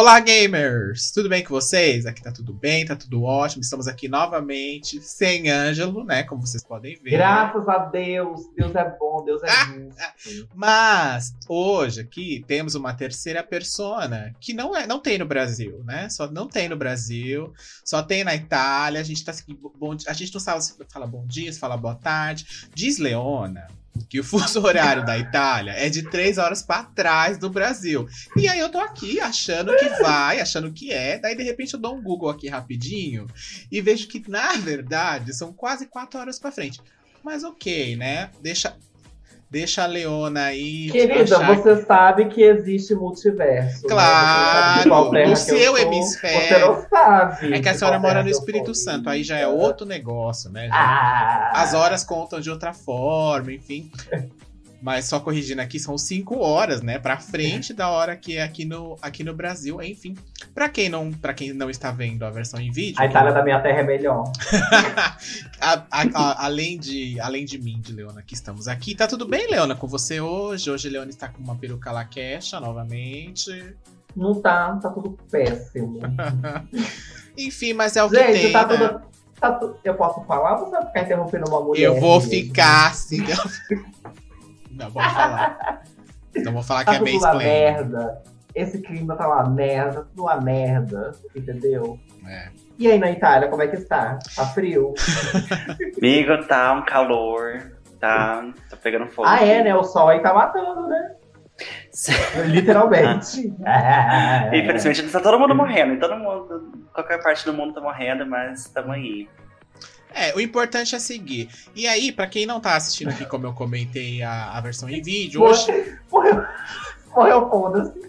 Olá, gamers! Tudo bem com vocês? Aqui tá tudo bem, tá tudo ótimo. Estamos aqui novamente, sem Ângelo, né? Como vocês podem ver. Graças a Deus, Deus é bom, Deus é justo. Mas hoje aqui temos uma terceira persona que não é, não tem no Brasil, né? Só não tem no Brasil, só tem na Itália. A gente tá bom, a gente não sabe se fala bom dia, se fala boa tarde. Diz Leona que o fuso horário da Itália é de três horas para trás do Brasil. E aí eu tô aqui achando que vai, achando que é. Daí de repente eu dou um Google aqui rapidinho e vejo que na verdade são quase quatro horas para frente. Mas ok, né? Deixa Deixa a Leona aí. Querida, você sabe que existe multiverso. Né? Claro, né? no seu sou, hemisfério. Você não sabe. É que a senhora mora no Espírito Santo, aí já é outro negócio, né? Já, ah. As horas contam de outra forma, enfim. Mas só corrigindo aqui, são 5 horas, né? Pra frente da hora que é aqui no, aqui no Brasil. Enfim, pra quem, não, pra quem não está vendo a versão em vídeo. A Itália da minha terra é melhor. a, a, a, além, de, além de mim, de Leona, que estamos aqui. Tá tudo bem, Leona, com você hoje? Hoje Leona está com uma peruca laquecha novamente. Não tá, tá tudo péssimo. Enfim, mas é o Gente, que tem. Tá né? tudo, tá tu... Eu posso falar ou você vai ficar interrompendo uma mulher? Eu vou mesmo? ficar assim. Não, vou falar. Não vou falar Tá que é uma mansplaining. merda. Esse clima tá uma merda, tudo uma merda, entendeu? É. E aí na Itália, como é que está? Tá frio? Amigo, tá um calor, tá, tá pegando fogo. Ah, é, né? O sol aí tá matando, né? Literalmente. Infelizmente tá todo mundo morrendo, e todo mundo, qualquer parte do mundo tá morrendo, mas tamo aí. É, o importante é seguir. E aí, pra quem não tá assistindo aqui, como eu comentei a, a versão em vídeo, hoje. Morreu, morreu foda-se.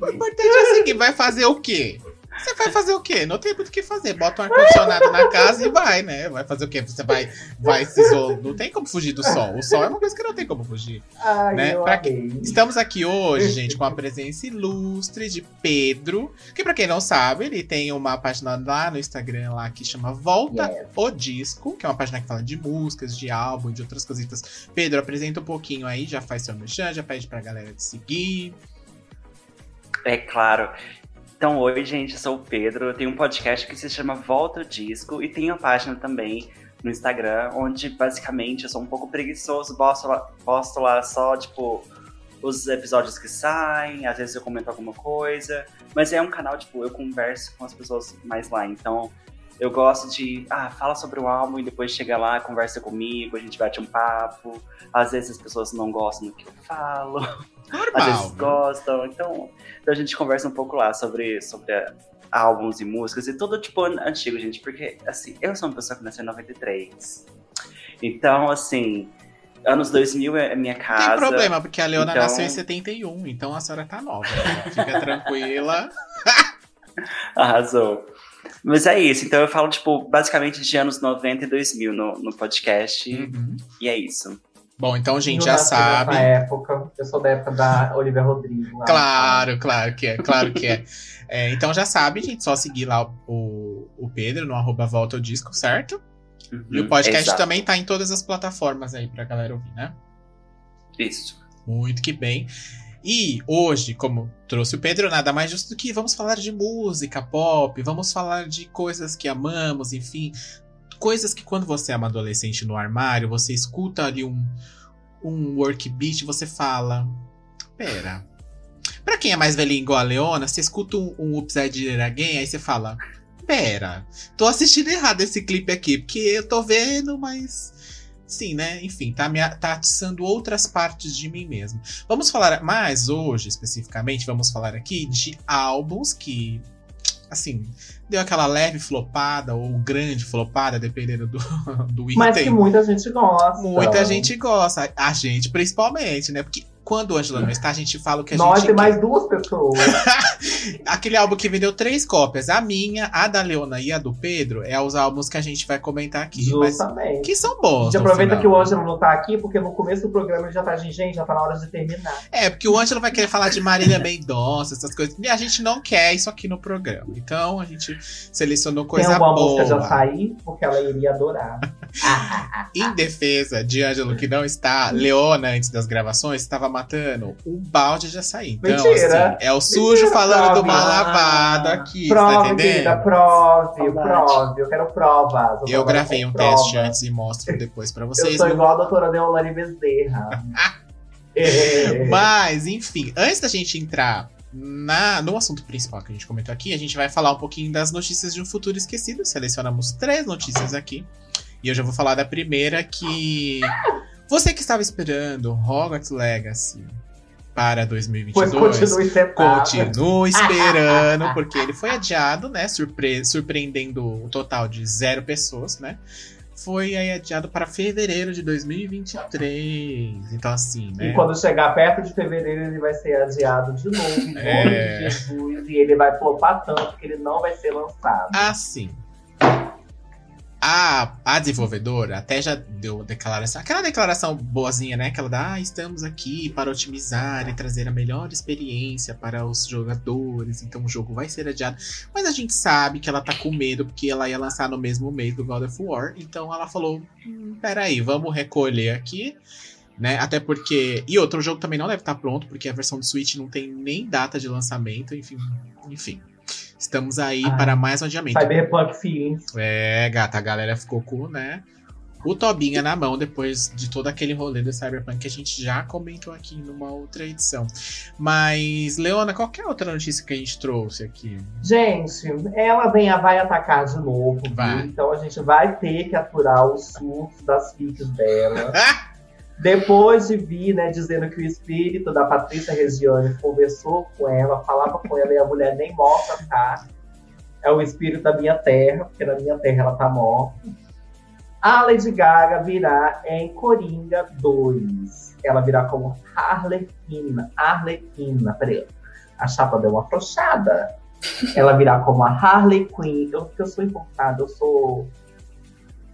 O importante é seguir. Vai fazer o quê? Você vai fazer o quê? Não tem muito o que fazer. Bota um ar-condicionado na casa e vai, né? Vai fazer o quê? Você vai, vai se isolar. Não tem como fugir do sol. O sol é uma coisa que não tem como fugir. Ai, Né? Pra amei. Estamos aqui hoje, gente, com a presença ilustre de Pedro, que pra quem não sabe, ele tem uma página lá no Instagram lá que chama Volta Yes. o Disco, que é uma página que fala de músicas, de álbum, de outras cositas. Pedro, apresenta um pouquinho aí, já faz seu merchan, já pede pra galera te seguir. É claro. Então, oi, gente, eu sou o Pedro. Eu tenho um podcast que se chama Volta o Disco e tenho uma página também no Instagram, onde basicamente eu sou um pouco preguiçoso, posto lá, posto lá só, tipo, os episódios que saem, às vezes eu comento alguma coisa, mas é um canal, tipo, eu converso com as pessoas mais lá, então eu gosto de, ah, fala sobre o álbum e depois chega lá, conversa comigo, a gente bate um papo, às vezes as pessoas não gostam do que eu falo, às vezes Normal. gostam, então, então a gente conversa um pouco lá sobre, sobre a- álbuns e músicas e tudo tipo an- antigo, gente, porque assim, eu sou uma pessoa que nasceu em 93. Então, assim, anos 2000 é minha Não casa. tem problema, porque a Leona Então- nasceu em 71, então a senhora tá nova. né? Fica tranquila. Arrasou. Mas é isso, então eu falo, tipo, basicamente de anos 90 e 2000 no, no podcast, Uhum. e é isso. Bom, então a gente Eu já sabe. Nessa época, eu sou da época da Olivia Rodrigo. lá. Claro, claro que é, claro que é. É, então já sabe, gente, só seguir lá o, o Pedro no arroba volta ao disco, certo? E o Uhum, podcast exato. também tá em todas as plataformas aí pra galera ouvir, né? Isso. Muito que bem. E hoje, como trouxe o Pedro, nada mais justo do que vamos falar de música pop, vamos falar de coisas que amamos, enfim. Coisas que quando você é uma adolescente no armário, você escuta ali um, um work beat, você fala. Pera. Pra quem é mais velhinho igual a Leona, você escuta um, um Upside Again, aí você fala. Pera, tô assistindo errado esse clipe aqui, porque eu tô vendo, mas. Sim, né? Enfim, tá, me, tá atiçando outras partes de mim mesmo. Vamos falar mais hoje, especificamente, vamos falar aqui de álbuns que, assim, deu aquela leve flopada ou grande flopada, dependendo do, do Mas que item. muita gente gosta. Muita gente gosta, a gente principalmente, né? Porque quando o Angela não está, a gente fala o que a Nós gente e mais duas pessoas. Aquele álbum que vendeu três cópias, a minha, a da Leona e a do Pedro, é os álbuns que a gente vai comentar aqui. Justamente. que são A bons. gente no aproveita final. que o Ângelo não tá aqui, porque no começo do programa ele já tá gente, já tá na hora de terminar. É, porque o Ângelo vai querer falar de Marília Mendonça, essas coisas. E a gente não quer isso aqui no programa. Então a gente selecionou coisa Tem uma boa. música já sair, porque ela iria adorar. Em defesa de Ângelo, que não está, Leona, antes das gravações, estava matando, o balde de açaí. Então, Mentira. assim, é o sujo Mentira, falando do prove. mal lavado aqui, tá Prove, entendendo? querida, prove, Saudade. prove. Eu quero provas. Eu trabalho gravei um provas. teste antes e mostro depois pra Eu vocês. sou viu? igual a doutora Deolane Bezerra. É. Mas, enfim, antes da gente entrar na, no assunto principal que a gente comentou aqui, a gente vai falar um pouquinho das notícias de um futuro esquecido. Selecionamos três notícias aqui. E eu já vou falar da primeira que. Você que estava esperando Hogwarts Legacy para Pois 2022. continue. Continua esperando, porque ele foi adiado, né? Surpre surpreendendo o total de zero pessoas, né? Foi aí adiado para fevereiro de 2023. Então, assim, né? E quando chegar perto de fevereiro, ele vai ser adiado de novo, em nome É. de Jesus. E ele vai flopar tanto que ele não vai ser lançado. Assim. A, a desenvolvedora até já deu declaração. Aquela declaração boazinha, né? Que ela dá, ah, estamos aqui para otimizar e trazer a melhor experiência para os jogadores. Então o jogo vai ser adiado. Mas a gente sabe que ela tá com medo, porque ela ia lançar no mesmo mês do God of War. Então ela falou: hum, peraí, vamos recolher aqui. Né? Até porque. E outro jogo também não deve estar pronto, porque a versão do Switch não tem nem data de lançamento, enfim. Enfim. Estamos aí Ah. para mais um adiamento. Cyberpunk Feelings. É, gata, a galera ficou com, né? O Tobinha na mão depois de todo aquele rolê do Cyberpunk que a gente já comentou aqui numa outra edição. Mas, Leona, qual que é a outra notícia que a gente trouxe aqui? Gente, ela vem, vai atacar de novo. viu? Vai. Então a gente vai ter que aturar os surtos das fics dela. Depois de vir, né, dizendo que o espírito da Patrícia Regiane conversou com ela, falava com ela e a mulher nem morta tá. É o espírito da minha terra, porque na minha terra ela tá morta. A Lady Gaga virá em Coringa 2. Ela virá como Harlequina. Arlequina, peraí. A chapa deu uma afrouxada. Ela virá como a Harley Quinn. Eu, eu sou importada, eu sou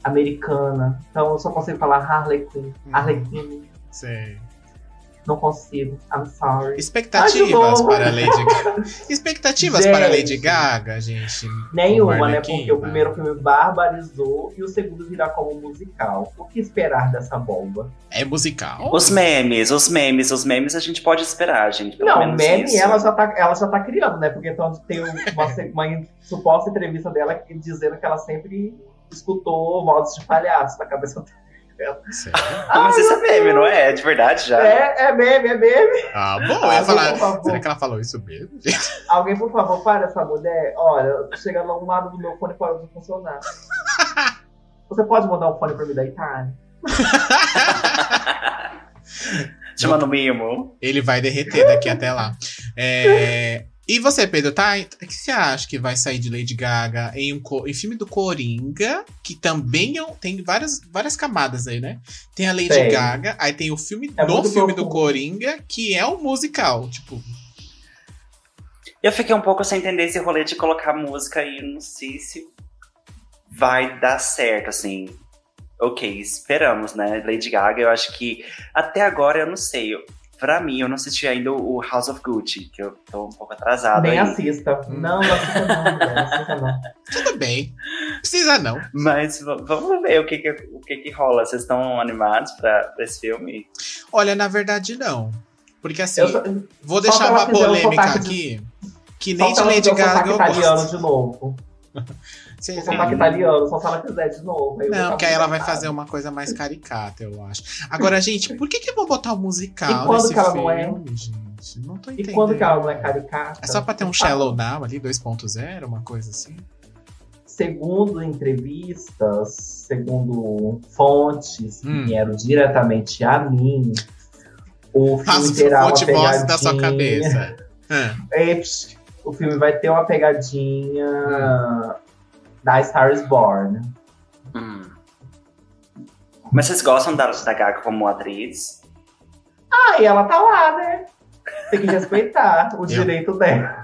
americana. Então eu só consigo falar Harley Quinn. Hum. Arlequina. Sei. Não consigo. I'm sorry. Expectativas para a Lady Gaga. Expectativas Gente. para a Lady Gaga, gente. Nenhuma, né? Porque o primeiro filme barbarizou e o segundo virá como musical. O que esperar dessa bomba? É musical? Os memes, os memes, os memes a gente pode esperar, gente. Pelo Não, menos meme isso. ela já, tá, ela já tá criando, né? Porque então, tem uma, uma suposta entrevista dela dizendo que ela sempre escutou vozes de palhaço na cabeça dela. Ah, mas isso é meme, não é? É de verdade já. É, é meme, é meme. Ah, bom, eu ia falar. por favor. Será que ela falou isso mesmo? gente? Alguém, por favor, para essa mulher. Olha, chega lá um lado do meu fone parou de funcionar. Você pode mandar um fone pra mim da Itália? Chamando mimo. Ele vai derreter daqui até lá. É, E você, Pedro, tá? O que você acha que vai sair de Lady Gaga em um em filme do Coringa, que também é um- tem várias, várias camadas aí, né? Tem a Lady Tem. Gaga, aí tem o filme É do filme do. Coringa, que é um musical. Tipo, Eu fiquei um pouco sem entender esse rolê de colocar música e não sei se vai dar certo, assim. Ok, esperamos, né? Lady Gaga, eu acho que até agora eu não sei. Pra mim, eu não assisti ainda o House of Gucci, que eu tô um pouco atrasado Nem aí. assista. Hum. Não, não assista não, não assista não. tudo bem. Precisa não. Mas vamos ver o que que, o que, que rola. Vocês estão animados pra, pra esse filme? Olha, na verdade, não. Porque assim, Eu vou deixar uma um polêmica sotaque de- aqui. Que nem de Lady Gaga eu italiano gosto. de novo. O sotaque viram? italiano, só se ela fizer de novo. vou Não, porque aí ela vai fazer uma coisa mais caricata, eu acho. Agora, gente, por que que eu vou botar o musical E quando nesse que ela filme, não é? gente? Não tô E entendendo. quando que ela não é caricata? É só pra ter um Shallow Now ali, 2.0, uma coisa assim? Segundo entrevistas, segundo fontes que Hum. vieram diretamente a mim, o filme terá uma pegadinha... da sua cabeça. É, o filme vai ter uma pegadinha Hum. Da Star is Born. Hum. Mas vocês gostam da, da Gaga como atriz? Ah, e ela tá lá, né? Tem que respeitar o direito dela.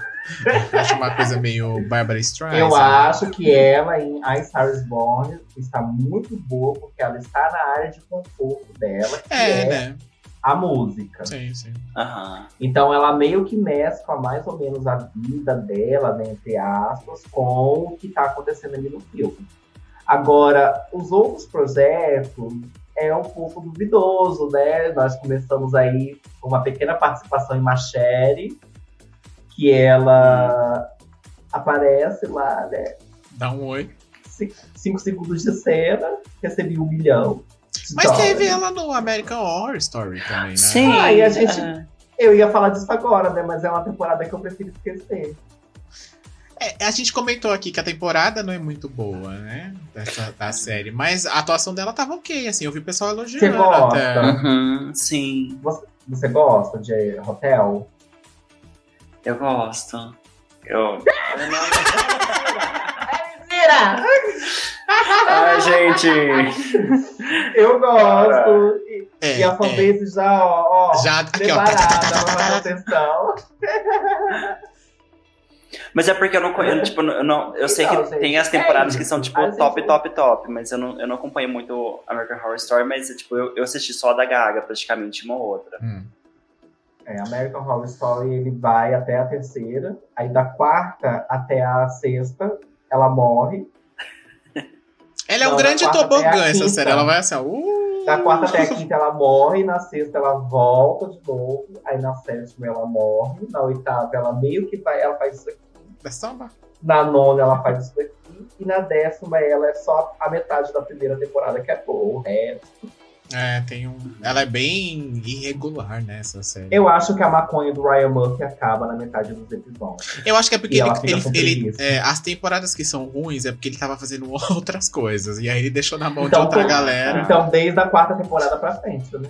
acho uma coisa meio Barbara Streisand. Eu acho que ela em A Star is Born está muito boa, porque ela está na área de conforto dela, que É, é, né? A música. Sim, sim. Aham. Então ela meio que mescla mais ou menos a vida dela, né, entre aspas, com o que está acontecendo ali no filme. Agora, os outros projetos, é um pouco duvidoso, né? Nós começamos aí com uma pequena participação em Machere, que ela aparece lá, né? Dá um oi. Cinco segundos de cena, recebi um milhão. Mas dólares. teve ela no American Horror Story também, né? Sim. Ah, e a gente. É. Eu ia falar disso agora, né? Mas é uma temporada que eu prefiro esquecer. É, a gente comentou aqui que a temporada não é muito boa, né? Dessa, da série. Mas a atuação dela tava ok, assim. Eu vi o pessoal elogiando. Você gosta? Até. Uhum, sim. Você, você, gosta de Hotel? Eu gosto. Eu. é mentira! Ai, gente. Eu gosto. É, e a fanbase é. já, ó, ó já, aqui, ó. atenção. Mas é porque eu não conheço, tipo, eu, não, eu sei então, que tem as temporadas é que são, tipo, top, top, top, mas eu não, eu não acompanho muito American Horror Story, mas, tipo, eu, eu assisti só a da Gaga, praticamente, uma ou outra. Hum. É, American Horror Story, ele vai até a terceira, aí da quarta até a sexta, ela morre. Ela é um grande tobogã, essa série, ela vai assim, ó, uh! Da quarta até a quinta ela morre, na sexta ela volta de novo, aí na sétima ela morre, na oitava ela meio que vai, ela faz isso aqui. É samba. Na nona ela faz isso daqui, e na décima ela é só a metade da primeira temporada que é boa, o resto. É, tem um. Ela é bem irregular, né, essa série. Eu acho que a maconha do Ryan Murphy acaba na metade dos episódios. Eu acho que é porque ele. ele, ele é, as temporadas que são ruins é porque ele tava fazendo outras coisas. E aí ele deixou na mão então, de outra galera. Então, desde a quarta temporada pra frente, né?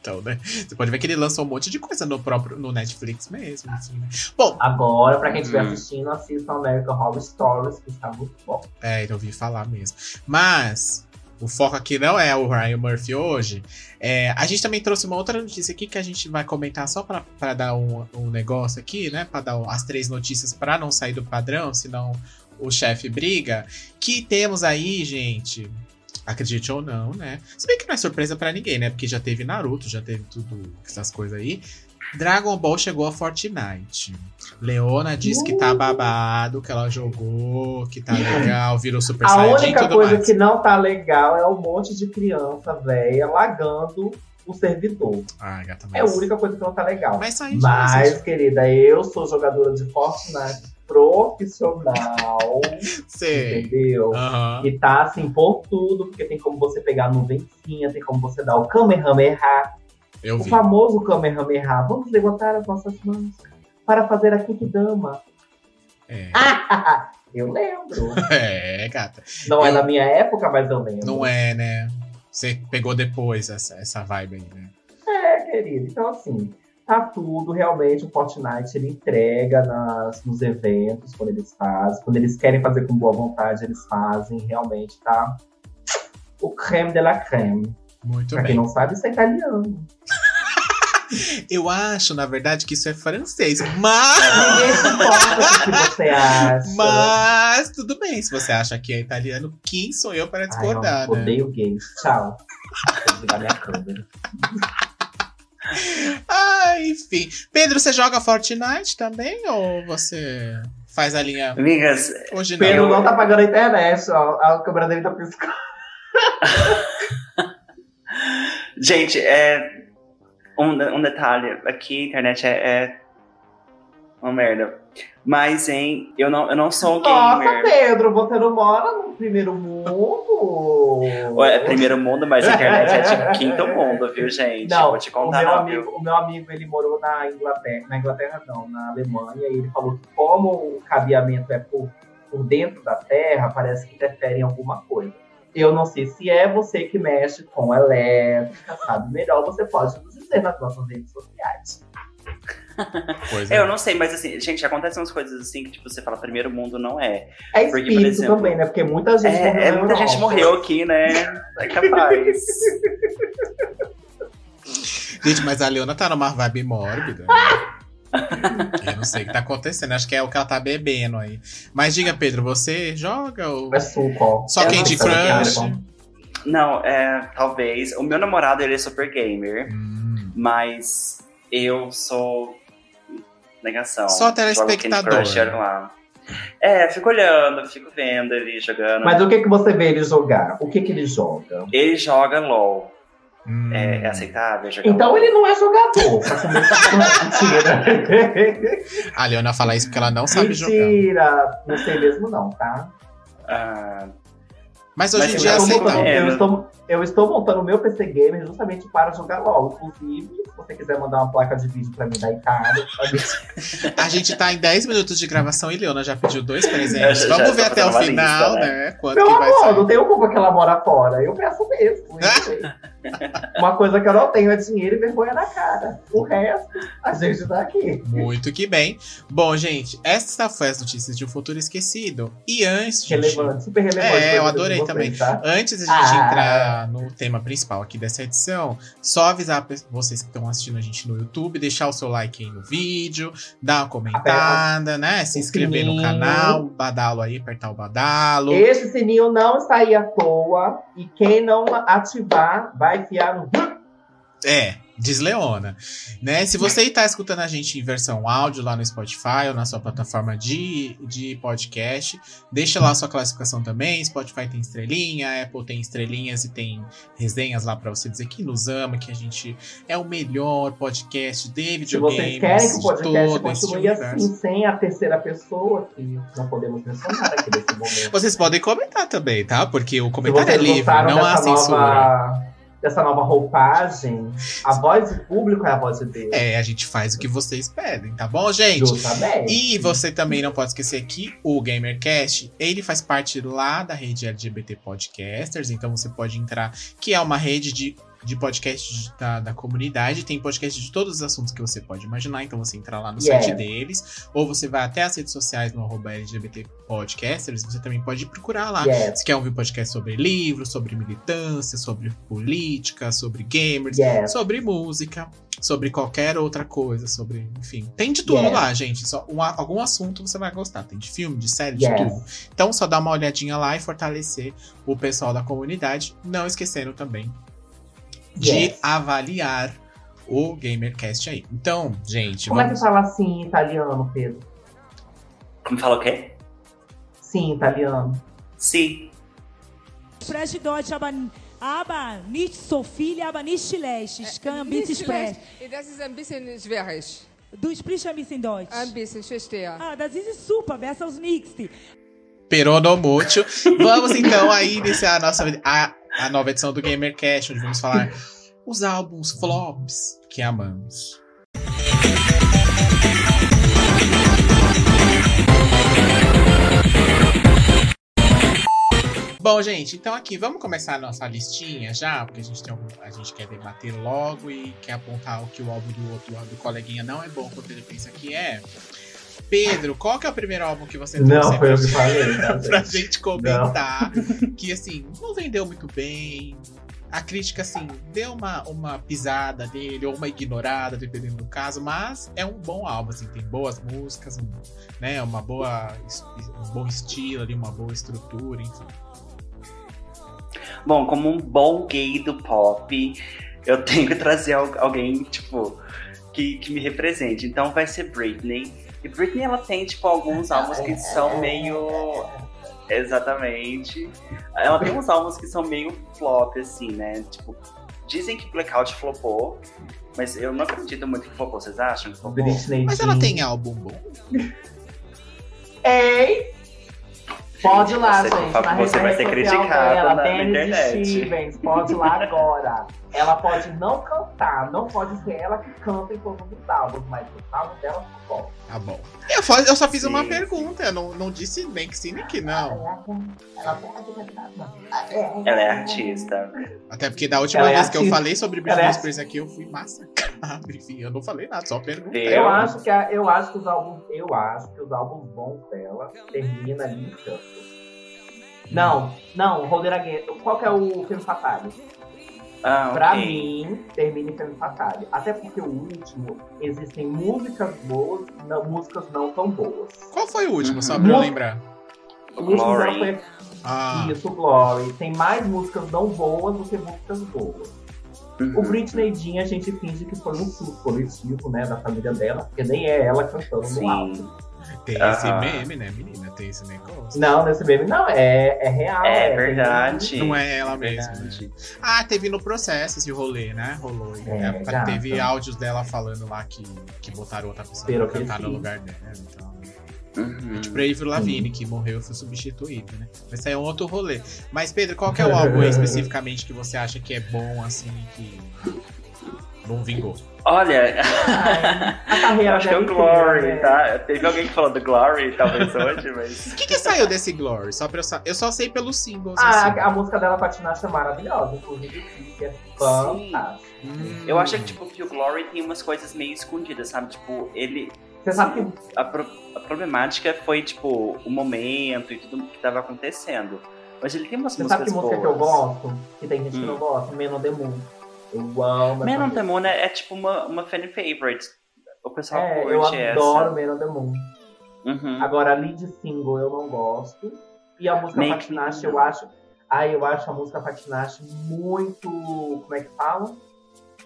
Então, né? Você pode ver que ele lançou um monte de coisa no próprio no Netflix mesmo. Assim, né? Bom. Agora, pra quem estiver hum. assistindo, assista American Horror Stories, que está muito bom. É, eu ouvi falar mesmo. Mas o foco aqui não é o Ryan Murphy hoje. É, a gente também trouxe uma outra notícia aqui que a gente vai comentar só para dar um, um, negócio aqui, né? Para dar as três notícias para não sair do padrão, senão o chefe briga. Que temos aí, gente. Acredite ou não, né? Se bem que não é surpresa para ninguém, né? Porque já teve Naruto, já teve tudo essas coisas aí. Dragon Ball chegou a Fortnite. Leona disse uh. que tá uh! babado, que ela jogou, que tá legal, virou Super A Saiyajin única coisa mais. que não tá legal é um monte de criança velha lagando o servidor. Ah, gata, mas... É a única coisa que não tá legal. Mas, mas querida, eu sou jogadora de Fortnite profissional. Sei. Entendeu? Uhum. E tá assim por tudo, porque tem como você pegar a nuvencinha, tem como você dar o Kamehameha eu o vi. famoso Kamehameha. Vamos levantar as nossas mãos para fazer a Kikidama. É. eu lembro. É, gata. Não eu... é da minha época, mas eu lembro. Não é, né? Você pegou depois essa, essa vibe aí, né? É, querido. Então, assim, tá tudo. Realmente, o Fortnite ele entrega nas, nos eventos, quando eles fazem. Quando eles querem fazer com boa vontade, eles fazem. Realmente, tá o creme de la creme. Muito pra bem. quem não sabe, isso é italiano. Eu acho, na verdade, que isso é francês. Mas. O que você acha. Mas tudo bem. Se você acha que é italiano, quem sou eu para discordar? Ai, eu né? odeio gays. Tchau. Vou desligar minha câmera. Ah, enfim. Pedro, você joga Fortnite também? Ou você faz a linha. Amigas. Hoje não. Pedro não tá pagando a internet, ó. A câmera dele tá piscando. Gente, é, um, um detalhe, aqui a internet é, é uma merda. Mas, hein, eu não, eu não sou gamer. Nossa, Pedro, você não mora no primeiro mundo. É primeiro mundo, mas a internet é tipo quinto mundo, viu, gente? Não, Vou te contar, o meu, não, amigo, viu? o meu amigo, ele morou na Inglaterra, na Inglaterra não, na Alemanha, e ele falou que como o cabeamento é por, por dentro da terra, parece que interfere em alguma coisa. Eu não sei se é você que mexe com elétrica, sabe melhor, você pode nos dizer nas nossas redes sociais. Pois é. Eu não sei, mas assim, gente, acontecem umas coisas assim que, tipo, você fala, primeiro mundo não é. É espírito Porque, exemplo, também, né? Porque muita gente é, morreu. É, muita gente morreu aqui, né? É capaz. gente, mas a Leona tá numa vibe mórbida. Eu não sei o que tá acontecendo, acho que é o que ela tá bebendo aí. Mas diga, Pedro, você joga ou. É suco. Só quem de Crush? Não, é, talvez. O meu namorado, ele é super gamer, hum. mas eu sou negação. Só telespectador. Crush, lá. É, fico olhando, fico vendo ele jogando. Mas o que, que você vê ele jogar? O que, que ele joga? Ele joga LOL. Hum. É, é aceitável jogar Então ele não é jogador. Mentira. A Leona fala isso porque ela não sabe jogar. Mentira. Não sei mesmo não, tá? Ah, Mas hoje Mas em dia é já eu, estou eu, né? estou, montando o meu PC Gamer justamente para jogar LOL. Inclusive, se você quiser mandar uma placa de vídeo pra mim da Itália, A gente tá em 10 minutos de gravação e Leona já pediu dois presentes. já- já Vamos tô ver até o final, lista, né? Quanto Meu que vai amor, sair. não tenho culpa que ela mora fora. Eu peço mesmo. Uma coisa que eu não tenho é dinheiro e vergonha na cara. O resto, a gente tá aqui. Muito que bem. Bom, gente, esta foi as notícias de um futuro esquecido. E antes, gente, Relevante, super relevante. É, eu adorei vocês, também. tá? Antes da gente Ah. entrar no tema principal aqui dessa edição, só avisar vocês que estão assistindo a gente no YouTube, deixar o seu like aí no vídeo, dar uma comentada, né? Se inscrever no sininho. canal, badalo aí, apertar o badalo. Esse sininho não aí à toa. E quem não ativar vai enfiar no. É, diz Leona. Né? Se você está escutando a gente em versão áudio lá no Spotify ou na sua plataforma de, de podcast, deixa lá a sua classificação também. Spotify tem estrelinha, Apple tem estrelinhas e tem resenhas lá para você dizer que nos ama, que a gente é o melhor podcast de Se videogames vocês querem que o podcast continue assim, sem a terceira pessoa, que não podemos mencionar aqui nesse momento. Vocês podem comentar também, tá? Porque o Se comentário é livre, não há censura. nova, dessa nova roupagem, a voz do público é a voz de Deus. É, a gente faz o que vocês pedem, tá bom, gente? Justamente. E você também não pode esquecer que o GamerCast, ele faz parte lá da rede LGBT Podcasters, então você pode entrar, que é uma rede de, de podcasts da, da comunidade, tem podcast de todos os assuntos que você pode imaginar, então você entra lá no Yes. site deles, ou você vai até as redes sociais no arroba LGBT Podcasters, você também pode procurar lá. Yes, Se quer ouvir podcast sobre livros, sobre militância, sobre política, sobre gamers, yes. sobre música, sobre qualquer outra coisa, sobre, enfim, tem de tudo lá, gente. Só um, algum assunto você vai gostar, tem de filme, de série, de tudo. Então só dá uma olhadinha lá e fortalecer o pessoal da comunidade, não esquecendo também de Yes. avaliar o GamerCast aí. Então, gente, Como é que vamos fala sim em italiano, Pedro? como fala o quê? Sim, em italiano. Sim. Deutsch, aber, aber nicht so viele, aber nicht schlecht. Ich kann ein bisschen Nicht schlecht. sprechen. Das ist ein bisschen schwierig. Du sprichst ein bisschen Deutsch. Ein bisschen, ich verstehe. Ah, das ist super, besser als nichts. peronomútil. Vamos então aí iniciar a nossa a, a nova edição do GamerCast, onde vamos falar os álbuns flops que amamos. Bom, gente, então aqui vamos começar a nossa listinha já, porque a gente, tem algum- a gente quer debater logo e quer apontar o que o álbum do outro do coleguinha não é bom quanto ele pensa que é. Pedro, qual que é o primeiro álbum que você trouxe Não, foi pra eu que falei, tá, pra gente? comentar que assim, não vendeu muito bem. A crítica, assim, deu uma, uma pisada nele, ou uma ignorada, dependendo do caso, mas é um bom álbum, assim, tem boas músicas, um, né, uma boa, um bom estilo ali, uma boa estrutura, enfim. Bom, como um bom gay do pop, eu tenho que trazer al- alguém, tipo, que, que me represente. Então vai ser Britney. E Britney, ela tem, tipo, alguns álbuns que são meio. Exatamente. Ela tem uns álbuns que são meio flop, assim, né? Tipo, dizem que Blackout flopou, mas eu não acredito muito que flopou. Vocês acham que flopou? Britney Mas ela tem álbum bom. Ei! Pode ir lá, Você- gente. Na você vai ser criticada na Dennis internet. Stevens, pode ir lá agora. Ela pode não cantar, não pode ser ela que canta em todos os álbuns, mas o álbum dela é bom. Tá bom. Eu, fa- eu só fiz Sim. uma pergunta, eu não, não disse nem que sim nem que não. Ela pode cantar. Ela é artista. Até porque da última Ela é vez que eu falei sobre Britney é Spears aqui, eu fui massacrado. Enfim, eu não falei nada, só perguntei. Eu acho que a- eu acho que os álbuns, eu acho que os álbuns bons dela terminam ali em canto. Não, não, Roller Again. Qual que é o filme Fatale? Ah, Pra ok. mim, termina em filme Fatale. Até porque o último, existem músicas boas, não, músicas não tão boas. Qual foi o último, só Uhum. pra eu lembrar? O último foi Ah, isso, Glory. Tem mais músicas não boas do que músicas boas. O Uhum. Britney Jean, a gente finge que foi um surto coletivo, né, da família dela, porque nem é ela cantando no Sim. álbum. Tem esse meme, né, menina? Tem esse negócio. Não, nesse meme não, é, é real. É verdade. Não é ela mesma. Verdade. né? Ah, teve no processo esse rolê, né? Rolou. É, Na época gata. teve áudios dela falando lá que, que botaram outra pessoa Espero pra que cantar no lugar dela. Então, Uhum. Tipo, Avril Lavigne, que morreu e foi substituído, né? Mas aí é um outro rolê. Mas, Pedro, qual que é o álbum aí, especificamente que você acha que é bom, assim, que não vingou? Olha, A carreira eu acho que é o dela Glory, né? tá? Teve alguém que falou do Glory, talvez hoje, mas. O que, que saiu desse Glory? Só pra eu, sa- eu só sei pelos singles, Ah, assim. a música dela com a Tinashe é maravilhosa, inclusive clipe é fantástico. Hum. Eu acho que, tipo, que o Glory tem umas coisas meio escondidas, sabe? Tipo, ele. Você sabe que A, pro- a problemática foi, tipo, o momento e tudo que tava acontecendo. Mas ele tem umas Você músicas sabe que música boas. que eu gosto? Que tem gente que Hum. não gosta? Men on the Moon. Eu amo Man essa on the. Moon é, é tipo uma, uma fan favorite. O pessoal É, eu curte adoro Men on the Moon. essa. Uhum. Agora, a lead single eu não gosto. E a música Make Patinache eu acho... Ah, eu acho a música Patinache muito... Como é que fala?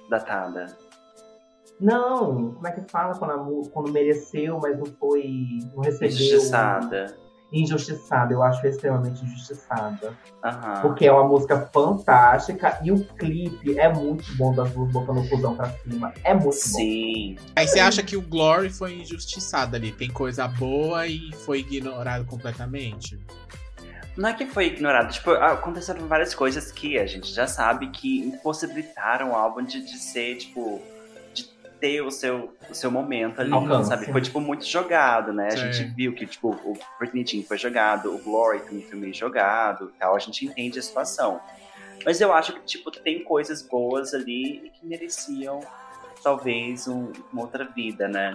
Datada. Não, como é que fala quando, a quando mereceu, mas não foi... Não recebeu... Injustiçada. Injustiçada. Eu acho extremamente injustiçada. Aham. Porque é uma música fantástica e o clipe é muito bom das duas botando o cuzão pra cima. É muito bom. Sim. Aí você acha que o Glory foi injustiçado ali? Tem coisa boa e foi ignorado completamente? Não é que foi ignorado, tipo, aconteceram várias coisas que a gente já sabe que impossibilitaram o álbum de, de ser, tipo, ter o seu, o seu momento ali, Alcance. sabe? Foi, tipo, muito jogado, né? A Sim. gente viu que, tipo, o Britney Jean foi jogado, o Glory também foi meio jogado e tal, a gente entende a situação. Mas eu acho que, tipo, tem coisas boas ali que mereciam, talvez, um- uma outra vida, né?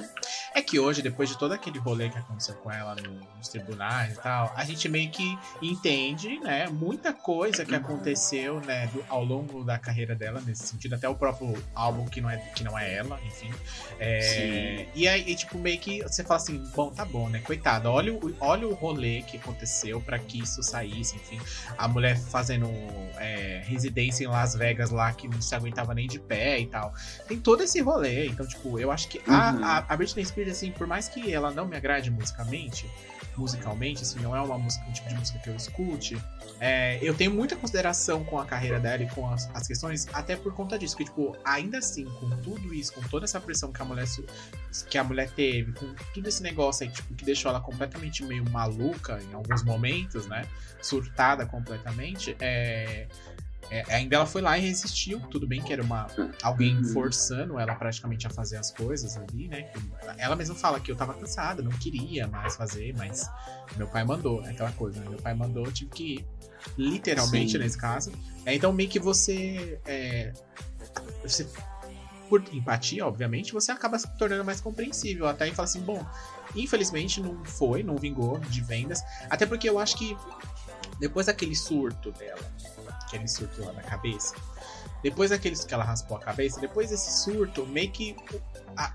É que hoje, depois de todo aquele rolê que aconteceu com ela no- nos tribunais e tal, a gente meio que entende, né, muita coisa que aconteceu, né, do- ao longo da carreira dela, nesse sentido, até o próprio álbum que não é, que não é ela, enfim. É, Sim. e aí, e, tipo, meio que você fala assim, bom, tá bom, né, coitada, olha, o- olha o rolê que aconteceu pra que isso saísse, enfim. A mulher fazendo é, residência em Las Vegas lá, que não se aguentava nem de pé e tal. Tem todo esse rolê, então, tipo, eu acho que a, Uhum. a, a Britney Spears, assim, por mais que ela não me agrade musicalmente, musicalmente, assim, não é uma música, um tipo de música que eu escute, é, eu tenho muita consideração com a carreira dela e com as, as questões, até por conta disso, que, tipo, ainda assim, com tudo isso, com toda essa pressão que a mulher, que a mulher teve, com tudo esse negócio aí, tipo, que deixou ela completamente meio maluca em alguns momentos, né, surtada completamente, é... é, ainda ela foi lá e resistiu. Tudo bem que era uma alguém Uhum. forçando ela praticamente a fazer as coisas ali, né? ela- Ela mesma fala que eu tava cansada, não queria mais fazer, mas meu pai mandou, é aquela coisa, né? Meu pai mandou, eu tive que ir. Literalmente Sim. nesse caso. É, então meio que você. é, você por empatia, obviamente, você acaba se tornando mais compreensível. Até e fala assim, bom, infelizmente não foi, não vingou de vendas. Até porque eu acho que depois daquele surto dela, aquele surto lá na cabeça, depois daqueles que ela raspou a cabeça, depois desse surto, meio que,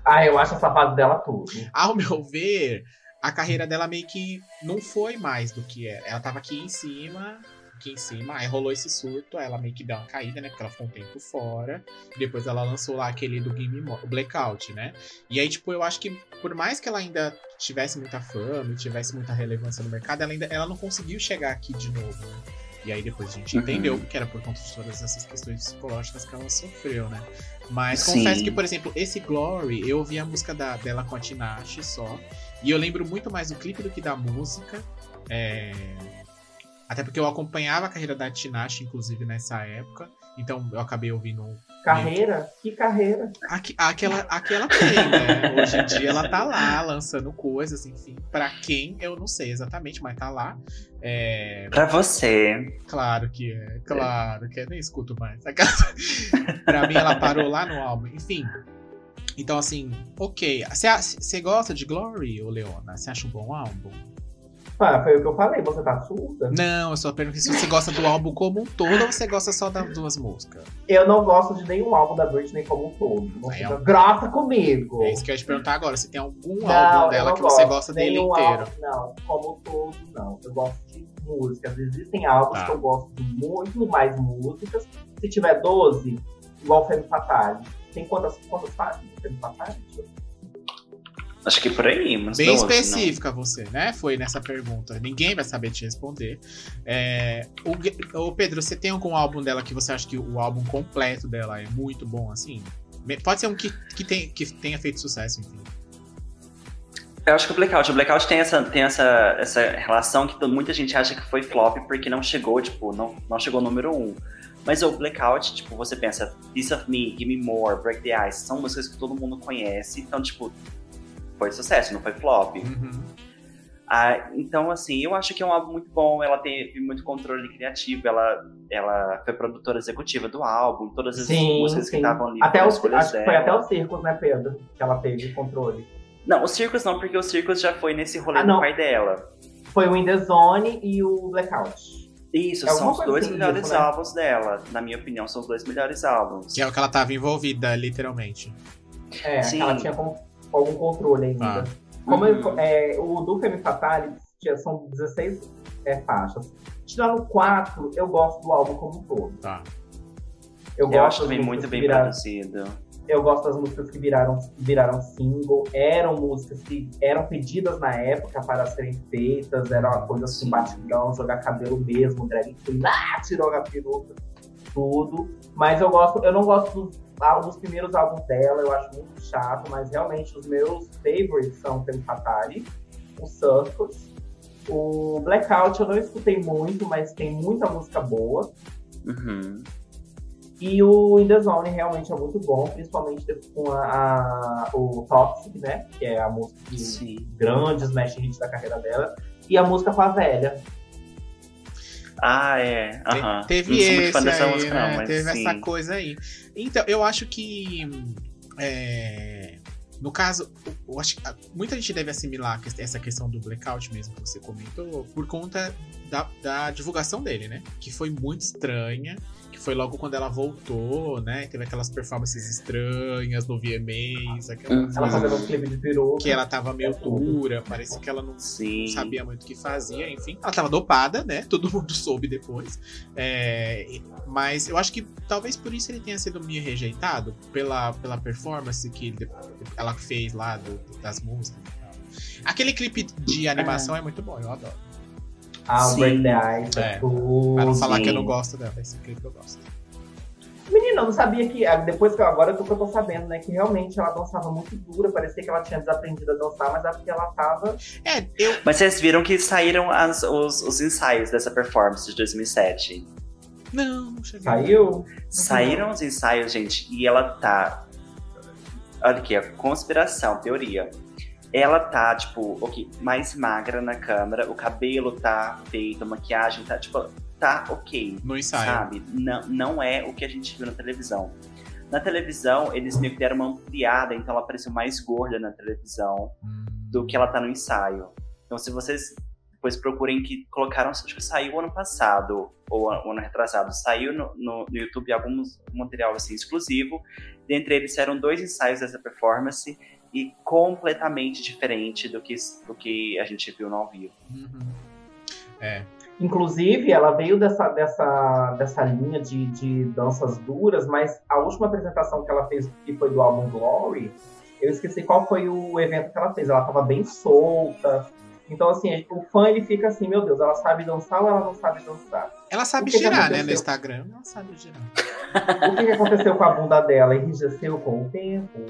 Ah, eu acho essa fase dela tudo. ao meu ver, a carreira dela meio que não foi mais do que era. Ela tava aqui em cima, aqui em cima, aí rolou esse surto, aí ela meio que deu uma caída, né? Porque ela ficou um tempo fora. Depois ela lançou lá aquele do Game o Blackout, né? E aí, tipo, eu acho que por mais que ela ainda tivesse muita fama e tivesse muita relevância no mercado, ela ainda ela não conseguiu chegar aqui de novo, né? E aí depois a gente Uhum. entendeu que era por conta de todas essas questões psicológicas que ela sofreu, né? Mas Sim. confesso que, por exemplo, esse Glory, eu ouvi a música da, dela com a Tinashe só. E eu lembro muito mais do clipe do que da música. É, Até porque eu acompanhava a carreira da Tinashe, inclusive, nessa época. Então eu acabei ouvindo Carreira? Que carreira? Aqui, aquela, aquela tem, né? Hoje em dia ela tá lá lançando coisas, enfim. Pra quem, eu não sei exatamente, mas tá lá. É, Pra você. claro que é, claro que é, nem escuto mais. pra mim, ela parou lá no álbum. Enfim. Então, assim, ok. Você gosta de Glory, ô Leona? Você acha um bom álbum? Ah, foi o que eu falei, você tá surda? Não, eu só pergunto se você gosta do álbum como um todo ou você gosta só das duas músicas. Eu não gosto de nenhum álbum da Britney como um todo. Aí, seja ó. grossa comigo. É isso que eu ia te perguntar agora. Se tem algum Não, álbum dela que você gosta dele Nenhum inteiro. álbum, não, como um todo, não. Eu gosto de músicas. Existem álbuns Tá. que eu gosto de muito mais músicas. Se tiver 12, igual Femme Fatale. Tem quantas, quantas fases? Femme Fatale? Deixa eu- Acho que por aí, mas Bem específica não. você, né? Foi nessa pergunta. Ninguém vai saber te responder. É, o, o, Pedro, você tem algum álbum dela que você acha que o álbum completo dela é muito bom, assim? Pode ser um que, que, tem, que tenha feito sucesso, enfim. Eu acho que o Blackout, o Blackout tem essa, tem essa, essa relação que muita gente acha que foi flop porque não chegou, tipo, não, não chegou número um. Mas o Blackout, tipo, você pensa, Piece of Me, Give Me More, Break the Ice, são músicas que todo mundo conhece, então, tipo, foi sucesso, não foi flop. Uhum. Ah, então, assim, eu acho que é um álbum muito bom. Ela teve muito controle criativo. Ela, ela foi produtora executiva do álbum, todas as sim, músicas sim. que estavam ali. Até o, acho dela. que foi até o Circus, né, Pedro? Que ela teve controle. Não, o Circus não, porque o Circus já foi nesse rolê ah, do pai dela. Foi o In The Zone e o Blackout. Isso, é são os dois melhores isso, né? álbuns dela. Na minha opinião, são os dois melhores álbuns. Que é o que ela tava envolvida, literalmente. É, Sim. ela tinha algum controle ainda. Ah. Como uhum. é, o do Femme Fatale tinha, são 16 é, faixas. Tirando 4, eu gosto do álbum como um todo. Tá. Eu, eu acho também muito bem viraram, produzido. Eu gosto das músicas que viraram, viraram single. Eram músicas que eram pedidas na época para serem feitas. Era uma coisa assim, batidão, jogar cabelo mesmo, drag queen, ah, tirou a peruca, tudo. Mas eu gosto, eu não gosto dos dos primeiros álbuns dela, eu acho muito chato, mas realmente os meus favorites são Femme Fatale, o Circus, o Blackout eu não escutei muito, mas tem muita música boa. Uhum. E o In The Zone realmente é muito bom, principalmente com a, a, o Toxic, né? Que é a música de Sim. grandes smash hits da carreira dela. E a música com a velha, ah, é. Uhum. Te, teve esse aí, música, né? não, Teve sim. essa coisa aí. Então, eu acho que. É, no caso, eu acho que muita gente deve assimilar essa questão do blackout mesmo que você comentou, por conta da, da divulgação dele, né? Que foi muito estranha foi logo quando ela voltou, né? Teve aquelas performances estranhas no VMAs, aquela. Ela fazendo um clipe de peruca. Que ela tava meio dura, parecia que ela não Sim. sabia muito o que fazia, enfim. Ela tava dopada, né? Todo mundo soube depois. É, mas eu acho que talvez por isso ele tenha sido meio rejeitado, pela, pela performance que ela fez lá do, das músicas e tal. Aquele clipe de animação é, é muito bom, eu adoro. Ah, o Break the Ice. É. Tudo. Pra não falar que eu não gosto dela, esse clipe eu gosto. Menina, eu não sabia que. Ah, depois que eu, agora que eu tô sabendo, né? Que realmente ela dançava muito dura, parecia que ela tinha desaprendido a dançar, mas é porque ela tava. É, eu. Mas vocês viram que saíram as, os, os ensaios dessa performance de 2007? Não, não cheguei. Saiu? Saíram os ensaios, gente, e ela tá. Olha aqui, a conspiração, teoria ela tá, tipo, ok, mais magra na câmera, o cabelo tá feito, a maquiagem tá, tipo, tá ok. No ensaio. Sabe? Não, não é o que a gente viu na televisão. Na televisão, eles meio que deram uma ampliada, então ela pareceu mais gorda na televisão hum. do que ela tá no ensaio. Então, se vocês depois procurem que colocaram, acho que saiu ano passado, ou ano retrasado, saiu no, no, no YouTube alguns material assim exclusivo. Dentre eles eram dois ensaios dessa performance e completamente diferente do que, do que a gente viu no ao vivo. Uhum. É. Inclusive, ela veio dessa, dessa, dessa linha de, de danças duras, mas a última apresentação que ela fez, que foi do álbum Glory, eu esqueci qual foi o evento que ela fez. Ela tava bem solta. Então, assim, o fã ele fica assim, meu Deus, ela sabe dançar ou ela não sabe dançar? Ela sabe girar, né, no Instagram. Ela sabe girar. o que, que aconteceu com a bunda dela? Enrijeceu com o tempo?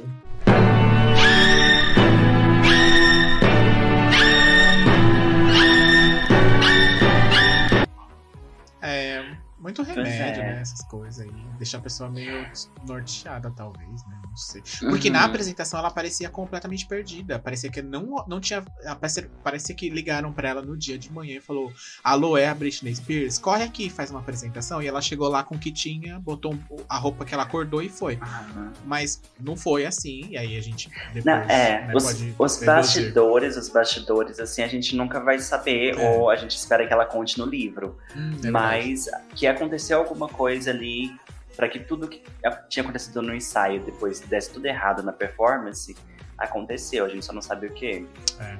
É, muito remédio, é. né? Essas coisas aí. Deixar a pessoa meio norteada, talvez, né? Não sei. Porque uhum. na apresentação ela parecia completamente perdida. Parecia que não, não tinha. Parecia, parecia que ligaram para ela no dia de manhã e falou: Alô, é a Britney Spears? Corre aqui, faz uma apresentação. E ela chegou lá com o que tinha, botou a roupa que ela acordou e foi. Uhum. Mas não foi assim. E aí a gente. Depois, não, é, né, os, os bastidores, os bastidores, assim, a gente nunca vai saber. É. Ou a gente espera que ela conte no livro. Hum, é Mas que aconteceu alguma coisa ali para que tudo que tinha acontecido no ensaio depois desse tudo errado na performance aconteceu, a gente só não sabe o que. É.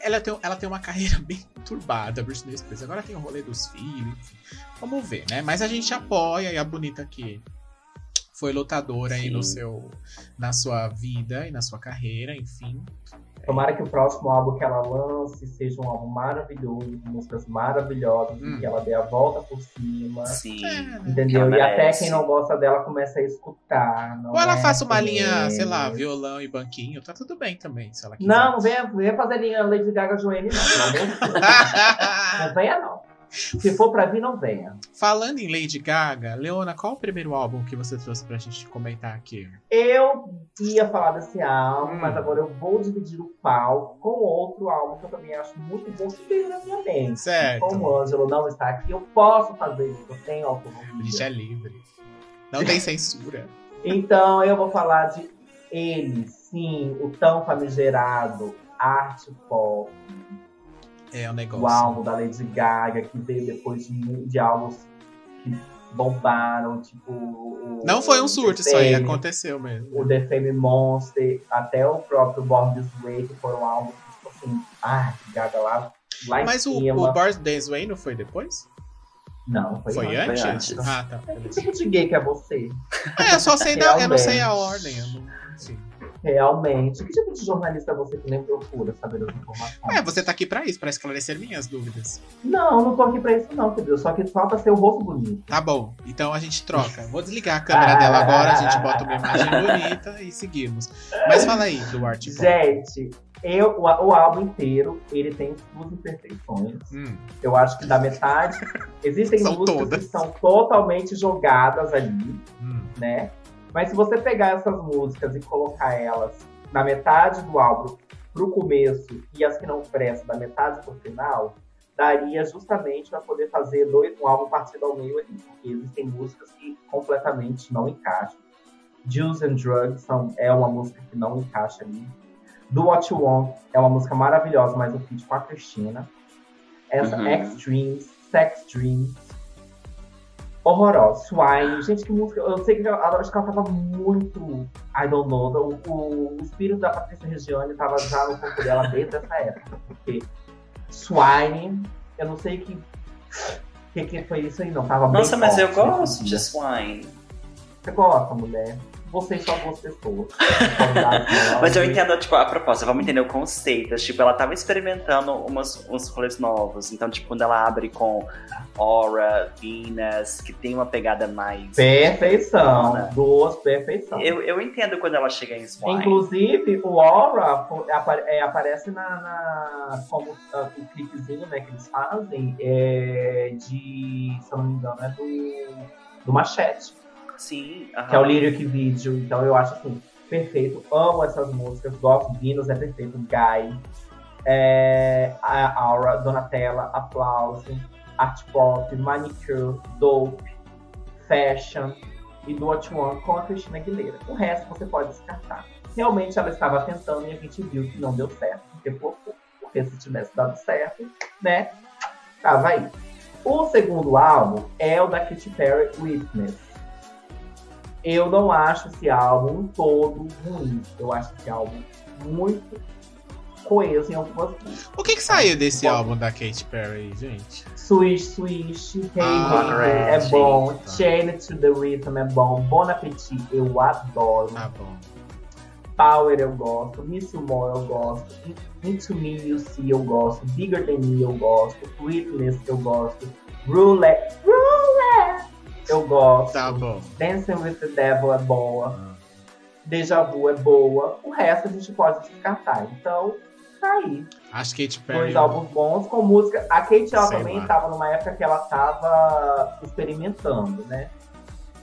Ela, tem, ela tem uma carreira bem turbada, Britney Spears. Agora tem o rolê dos filhos, enfim. Vamos ver, né? Mas a gente apoia e a bonita que foi lutadora Sim. aí no seu, na sua vida e na sua carreira, enfim. Tomara que o próximo álbum que ela lance seja um álbum maravilhoso, com músicas maravilhosas, Hum. e que ela dê a volta por cima. Sim. Entendeu? Ela E até quem não gosta dela começa a escutar. Não Ou ela é faça uma como linha, sei lá, violão e banquinho, tá tudo bem também, se ela quiser. Não, não venha, venha fazer linha Lady Gaga Joanne, não. Pelo amor de Deus. Não venha, não. Se for pra vir, não venha. Falando em Lady Gaga, Leona, qual o primeiro álbum que você trouxe pra gente comentar aqui? Eu ia falar desse álbum, Hum. mas agora eu vou dividir o palco com outro álbum que eu também acho muito bom que veio na minha mente. Certo. Como o Ângelo não está aqui, eu posso fazer isso, eu tenho A autonomia. gente é livre. Não tem censura. Então eu vou falar de ele, sim, o tão famigerado Art Pop, É o negócio. o álbum da Lady Gaga, que veio depois de, de álbuns que bombaram, tipo. o- Não foi um surto isso aí, aconteceu mesmo. O The Fame Monster, até o próprio Born This Way, que foram álbuns que, tipo assim, ai, Gaga lá, lá Mas o, o Boris Dance Way não foi depois? Não, foi, Foi, antes. antes? antes. Ah, tá. Que tipo de gay que é você? É, eu só sei da, eu não sei a ordem. Eu não, enfim. Realmente. Que tipo de jornalista você que nem procura saber as informações? É, você tá aqui pra isso, pra esclarecer minhas dúvidas. Não, não tô aqui pra isso não, querido. Só que falta ser o rosto bonito. Tá bom, então a gente troca. Vou desligar a câmera dela agora, a gente bota uma imagem bonita e seguimos. Mas fala aí do Art. Gente, eu, o, o álbum inteiro, ele tem suas imperfeições. Hum, Eu acho que da metade... Existem São músicas todas. que são totalmente jogadas ali, hum. né? Mas se você pegar essas músicas e colocar elas na metade do álbum pro começo e as que não prestam da metade pro final, daria justamente para poder fazer dois, um álbum partido ao meio ali. Porque existem músicas que completamente não encaixam. Juice and Drugs são, é uma música que não encaixa ali. Do What You Want é uma música maravilhosa, mas o feat com a Cristina. Essa Uhum. Extremes, Sex Dreams, horrorosa. Swine, gente, que música. Eu sei que ela, acho que ela tava muito. I don't know. O, o, o espírito da Patrícia Regiane tava já no corpo dela desde essa época. Porque Swine, eu não sei que. que, que foi isso aí, não. Tava bem Nossa, mas eu nesse gosto de Swine. Você gosta, mulher? Vocês são boas pessoas. Mas eu entendo, tipo, a proposta, vamos entender o conceito. Tipo, ela tava experimentando umas, uns rolês novos. Então, tipo, quando ela abre com Aura, Venus, que tem uma pegada mais. Perfeição. Né? Duas perfeição. Eu, eu entendo quando ela chega em Swine. Inclusive, o Aura é, aparece na, na- como ah, o clipezinho né, que eles fazem é de, se eu não me engano, é do, do Machete, Sim, que é o aham. lyric video. Então eu acho assim, perfeito. Amo essas músicas, gosto. Venus é perfeito, Guy, é, a Aura, Donatella, Aplauso, Art Pop, Manicure, Dope, Fashion e Do What You Want com a Cristina Aguilera. O resto você pode descartar. Realmente ela estava tentando e a gente viu que não deu certo. Porque, pô, porque se tivesse dado certo, né? Tava aí. O segundo álbum é o da Katy Perry, Witness. Eu não acho esse álbum todo ruim. Eu acho esse álbum muito coeso em algumas músicas. O que que saiu desse Bom. álbum da Katy Perry, gente? Swish, Swish, Hey Ah, Hey, é bom. tá. Chain to the Rhythm é bom. Bon Appetit, eu adoro. Tá bom. Power eu gosto. Miss You More eu gosto. Into Me You See eu gosto. Bigger Than Me eu gosto. Witness eu gosto. Roulette, Roulette eu gosto. Tá bom. Dancing with the Devil é boa. Ah. Deja Vu é boa. O resto a gente pode descartar. Então, tá aí. Acho que Katy Perry. Dois álbuns bons com música. A Kate ela Sei também lá. estava numa época que ela estava experimentando, né?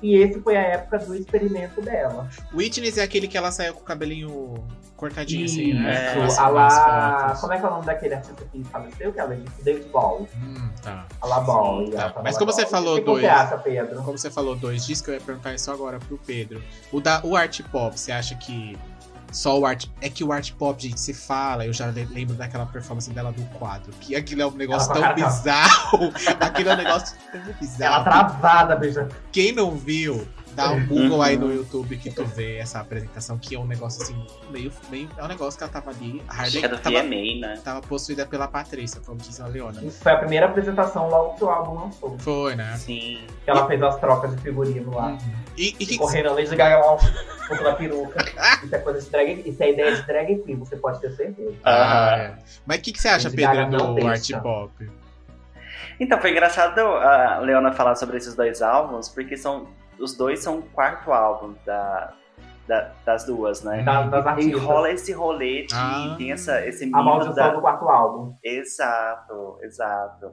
E esse foi a época do experimento dela. Witness é aquele que ela saiu com o cabelinho cortadinho, assim, né? Isso, Nas- a lá. Como é que é o nome daquele artista que faleceu? Que é o David Bowie. Hum, tá. A La Bowie. Tá, ela mas como você falou que dois- você acha, Pedro? Como você falou dois discos, eu ia perguntar isso agora pro Pedro. O, da, o art pop, você acha que só o art. É que o art pop, gente, se fala, eu já le- lembro daquela performance dela do quadro. Que aquilo é um negócio Ela tão a cara bizarro. aquilo é um negócio tão Ela bizarro. travada, beija. Quem não viu, dá um Google Uhum. aí no YouTube que tu vê essa apresentação, que é um negócio assim, meio. meio é um negócio que ela tava ali. A Acho Harley que é tava, VMA, né? tava possuída pela Patrícia, como diz a Leona. Isso foi a primeira apresentação logo que o álbum lançou. Foi, né? Sim. Que ela fez as trocas de figurino lá. E, e que, Correndo a Lady Gaga lá. Com aquela peruca. Isso é coisa de drag Isso é ideia de drag queen, você pode ter certeza. Ah, é. Mas o que, que você acha, Pedro, do art pop? Então, foi engraçado a Leona falar sobre esses dois álbuns, porque são os dois são o quarto álbum da, da- das duas, né? Da- das E artistas. rola esse rolê de Ah. tem essa, esse A mito maldição da, do quarto álbum. Exato, exato.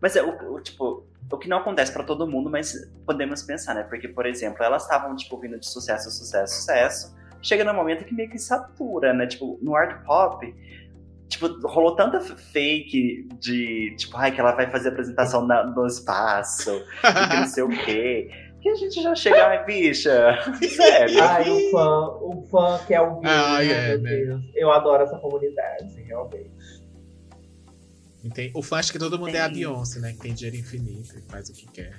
Mas é, o, o, tipo, o que não acontece pra todo mundo, mas podemos pensar, né? Porque, por exemplo, elas estavam, tipo, vindo de sucesso, sucesso, sucesso. Chega no momento que meio que satura, né? Tipo, no art pop, tipo, rolou tanta fake de, tipo, ai, que ela vai fazer apresentação na- no espaço, e que não sei o quê. Que a gente já chega, ai, bicha, sério. Ai, o fã, o fã que é o gay, Ah, né, é, meu né? Deus. Eu adoro essa comunidade, realmente. Entendi. O fã acha que todo mundo é a. Beyoncé, né? Que tem dinheiro infinito e faz o que quer.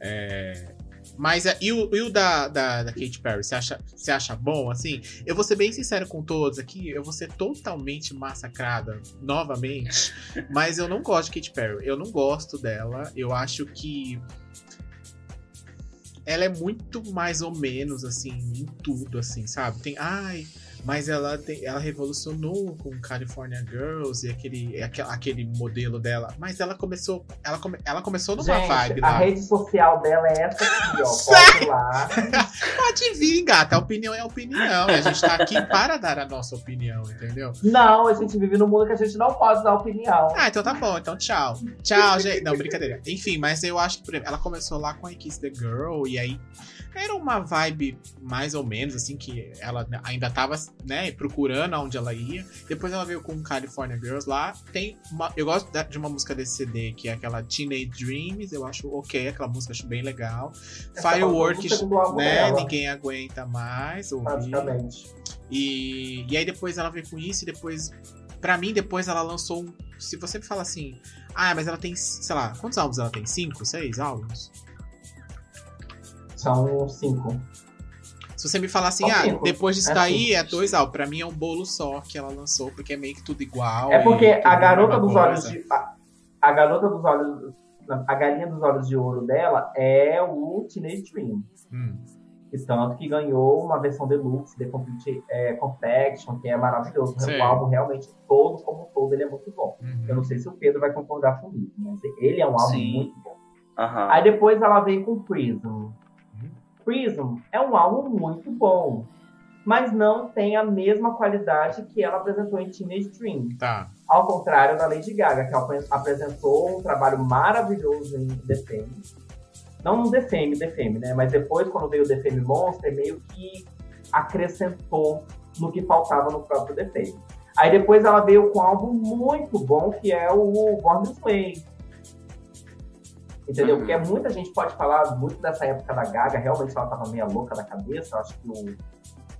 É, Mas é, e o, e o da, da, da Katy Perry, você acha, você acha bom? Assim, eu vou ser bem sincero com todos aqui, eu vou ser totalmente massacrada novamente, mas eu não gosto de Katy Perry. Eu não gosto dela. Eu acho que ela é muito mais ou menos assim em tudo, assim, sabe? Tem, ai, mas ela, tem, ela revolucionou com California Girls e aquele, aque- aquele modelo dela. Mas ela começou, ela, come, ela começou numa Gente, vibe a lá. rede social dela é essa aqui, ó. Lá. Pode vir, gata. A opinião é a opinião. E a gente tá aqui para dar a nossa opinião, entendeu? Não, a gente vive num mundo que a gente não pode dar opinião. Ah, então tá bom. Então tchau. Tchau, gente. Não, brincadeira. Enfim, mas eu acho que por exemplo, ela começou lá com a Kiss the Girl e aí era uma vibe mais ou menos assim que ela ainda tava, né, procurando aonde ela ia. Depois ela veio com California Girls lá. Tem uma, eu gosto de uma música desse CD que é aquela Teenage Dreams, eu acho OK, aquela música acho bem legal. Essa Fireworks, né, ninguém aguenta mais ouvir. Praticamente. E, e aí depois ela veio com isso e depois. Pra mim, depois ela lançou um. Se você me fala assim. Ah, mas ela tem, sei lá, quantos álbuns ela tem? Cinco? Seis álbuns? São cinco. Se você me falar assim, ah, cinco. depois disso É daí cinco. é dois álbuns. Pra mim é um bolo só que ela lançou, porque é meio que tudo igual. É porque e tudo a garota dos coisa. olhos de. A, a garota dos olhos. A galinha dos olhos de ouro dela é o Teenage Dream. Hum. E tanto que ganhou uma versão deluxe, The Complete é, Confection, que é maravilhoso. Sim. O álbum realmente todo como um todo ele é muito bom. Eu Uhum. não sei se o Pedro vai concordar comigo, mas ele é um álbum Sim. muito bom. Aham. Aí depois ela veio com Prism. Prism é um álbum muito bom, mas não tem a mesma qualidade que ela apresentou em Teenage Dream. Tá. Ao contrário da Lady Gaga, que ela apresentou um trabalho maravilhoso em The Fame. Não no The Fame, The Fame, né? Mas depois, quando veio o The Fame Monster, meio que acrescentou no que faltava no próprio The Fame. Aí depois ela veio com um álbum muito bom, que é o Born This Way. Entendeu? Uhum. Porque muita gente pode falar muito dessa época da Gaga, realmente ela tava meio louca da cabeça, acho que o,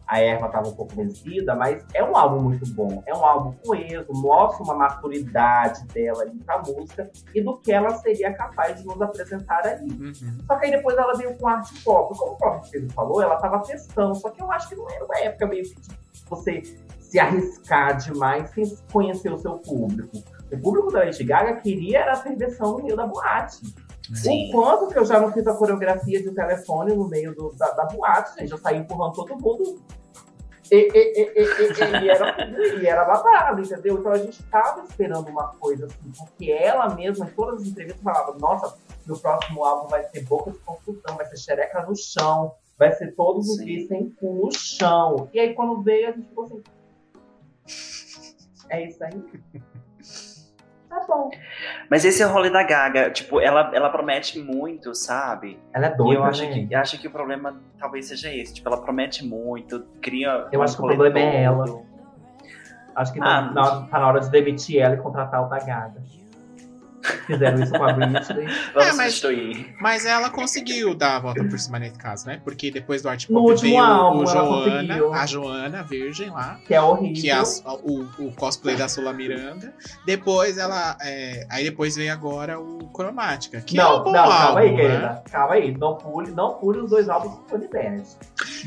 a erva tava um pouco vencida, mas é um álbum muito bom, é um álbum coeso, mostra uma maturidade dela ali pra música e do que ela seria capaz de nos apresentar ali. Uhum. Só que aí depois ela veio com arte pop. Como o próprio Pedro falou, ela tava testando. Só que eu acho que não era uma época meio que você se arriscar demais sem conhecer o seu público. O público da Lady Gaga queria era a perversão no meio da boate. Sim. O quanto que eu já não fiz a coreografia de telefone no meio do- da, da boate, gente. Eu saí empurrando todo mundo. E, e, e, e, era, e era babado, entendeu? Então a gente tava esperando uma coisa assim, porque ela mesma, em todas as entrevistas, falava: Nossa, meu próximo álbum vai ser boca de construção, vai ser xereca no chão, vai ser todos os dias sem cu no chão. E aí quando veio, a gente ficou assim: É isso aí? Tá bom. Mas esse é o rolê da Gaga, tipo, ela, ela promete muito, sabe? Ela é E doida, eu acho né? que, eu acho que o problema talvez seja esse. Tipo, ela promete muito, cria. Eu acho que o problema é ela. todo. Acho que Ah, tá, na, tá na hora de demitir ela e contratar o da Gaga. Fizeram isso com a Britney. Vamos É, mas-. Mas ela conseguiu dar a volta por cima nesse caso, né? Porque depois do Art No Pop último veio álbum, Joana, a Joana, a Virgem lá. Que é horrível. que é a- o, o cosplay da Sula Miranda. Depois ela. é, aí depois veio agora o Cromática, que é não, um bom não, calma aí, álbum, né? querida. Calma aí. Não pule, não pule os dois álbuns com Universe.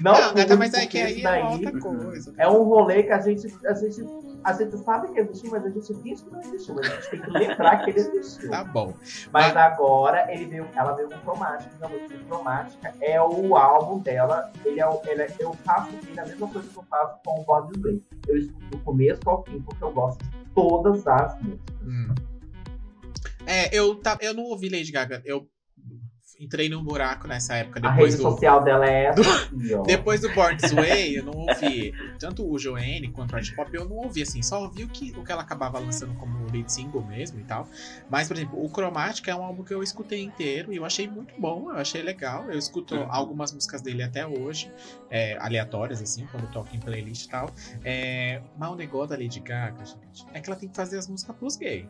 Não, Não, pule, gata, mas é que aí é outra coisa. é um rolê que a gente, a gente A gente sabe que existiu, mas a gente finge que não existiu. Mas a gente tem que lembrar que ele existiu. Tá bom. Mas agora ele veio, ela veio com cromática. Então, o cromática é o álbum dela. Ele é, o- ele é- eu faço assim, a mesma coisa que eu faço com o Body Slay. Eu escuto do começo ao fim, porque eu gosto de todas as músicas. Hum. É, eu, tá, eu não ouvi Lady Gaga. Eu entrei num buraco nessa época. a Depois rede do, social dela é essa aqui, ó. depois do Born This Way, eu não ouvi tanto o Joanne quanto o Art Pop. Eu não ouvi assim. Só ouvi o que, o que ela acabava lançando como lead single mesmo e tal. Mas, por exemplo, o Chromatic é um álbum que eu escutei inteiro e eu achei muito bom. Eu achei legal. Eu escuto Uhum. algumas músicas dele até hoje, é, aleatórias, assim, quando toco em playlist e tal. É, mas o negócio da Lady Gaga, gente, é que ela tem que fazer as músicas pros gays.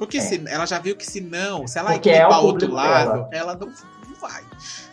Porque É. se, ela já viu que se não, se ela Porque ir é o pra outro lado, dela. ela não vai.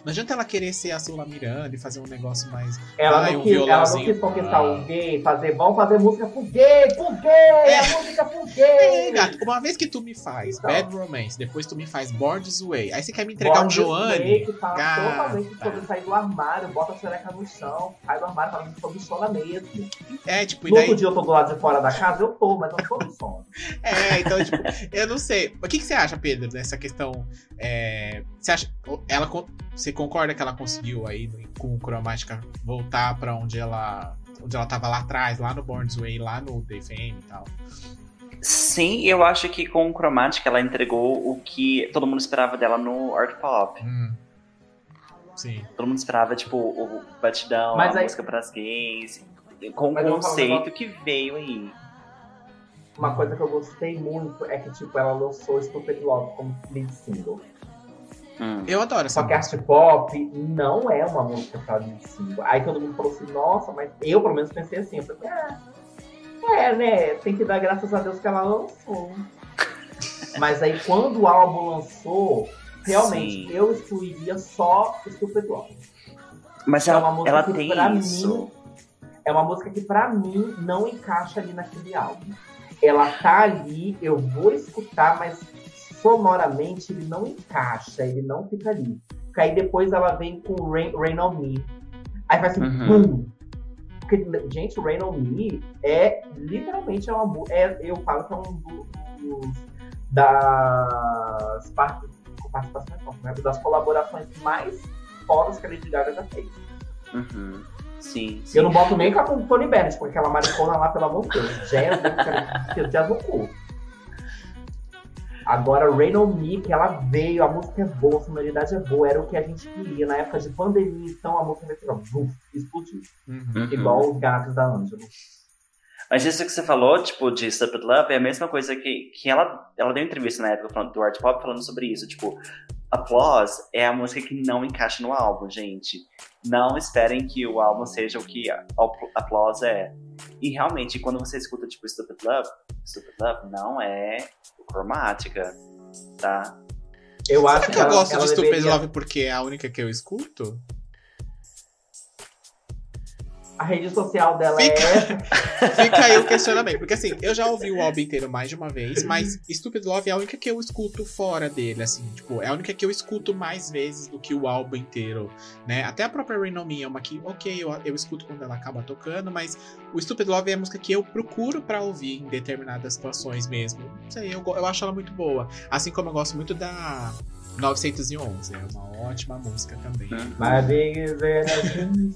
Não adianta ela querer ser a Sula Miranda e fazer um negócio mais. Ela, Ai, não um quis, ela não violãozinho. quis conquistar Ah. o gay, fazer bom, fazer música pro gay, pro gay, a música pro É, gay. gato, uma vez que tu me faz Então. Bad Romance, depois tu me faz Born This Way, aí você quer me entregar Born um Joanne. Way, que fala gata. totalmente sobre sair do armário, bota a xereca no chão, sai do armário falando sobre sono mesmo. É, tipo, e No daí. outro dia eu tô do lado de fora da casa, eu tô, mas eu não tô no sono. É, então, tipo, eu não sei. O que, que você acha, Pedro, dessa questão? é, você acha. Ela, você concorda que ela conseguiu aí com o Chromatica voltar pra onde ela. Onde ela tava lá atrás, lá no Born This Way, lá no The Fame e tal. Sim, eu acho que com o Chromatic ela entregou o que todo mundo esperava dela no art pop. Hum. Sim. Todo mundo esperava, tipo, o batidão, Mas a aí- música pras gays, com o Mas um conceito que veio aí. Uma coisa que eu gostei muito é que, tipo, ela lançou Stupid Love como lead single. Hum. Eu adoro essa Só que música. Art Pop não é uma música pra lead single. Aí todo mundo falou assim, nossa, mas eu pelo menos pensei assim, eu falei, ah, é, né, tem que dar graças a Deus que ela lançou. mas aí quando o álbum lançou, realmente Sim. eu excluiria só Stupid Love. Mas É ela, uma música ela que tem pra isso. mim é uma música que pra mim não encaixa ali naquele álbum. Ela tá ali, eu vou escutar, mas sonoramente ele não encaixa, ele não fica ali. Porque aí depois ela vem com Rain, Rain on Me. Aí faz assim, Uhum. bum! Porque, gente, Rain on Me é literalmente é uma é, eu falo que é um do- dos das partes né? das colaborações mais fodas que a Lady Gaga já fez. Uhum. Sim, sim. Eu não boto nem com a Tony Bennett, porque aquela maricona lá, pelo amor de Deus. Jazz, jazz no cu. Agora, Rain on Me, que ela veio, a música é boa, a sonoridade é boa, era o que a gente queria na época de pandemia, então a música assim, ó, explodiu. Uhum. Uhum. Igual os gatos da Angela. Mas isso que você falou, tipo, de Stupid Love, é a mesma coisa que, que ela, ela deu entrevista na época falando, do Art Pop falando sobre isso. Tipo, Applause é a música que não encaixa no álbum, gente. Não esperem que o álbum seja o que Applause é. E realmente, quando você escuta, tipo, Stupid Love, Stupid Love não é cromática, tá? Eu acho Será que eu ela- gosto ela de Stupid deveria- Love porque é a única que eu escuto? A rede social dela Fica- é. Fica aí o questionamento. Porque assim, eu já ouvi o álbum inteiro mais de uma vez, mas Stupid Love é a única que eu escuto fora dele, assim, tipo, é a única que eu escuto mais vezes do que o álbum inteiro, né? Até a própria Rain On Me é uma que, ok, eu, eu escuto quando ela acaba tocando, mas o Stupid Love é a música que eu procuro pra ouvir em determinadas situações mesmo. Não sei, eu, eu acho ela muito boa. Assim como eu gosto muito da 911, é uma ótima música também. Hum. My biggest enemy.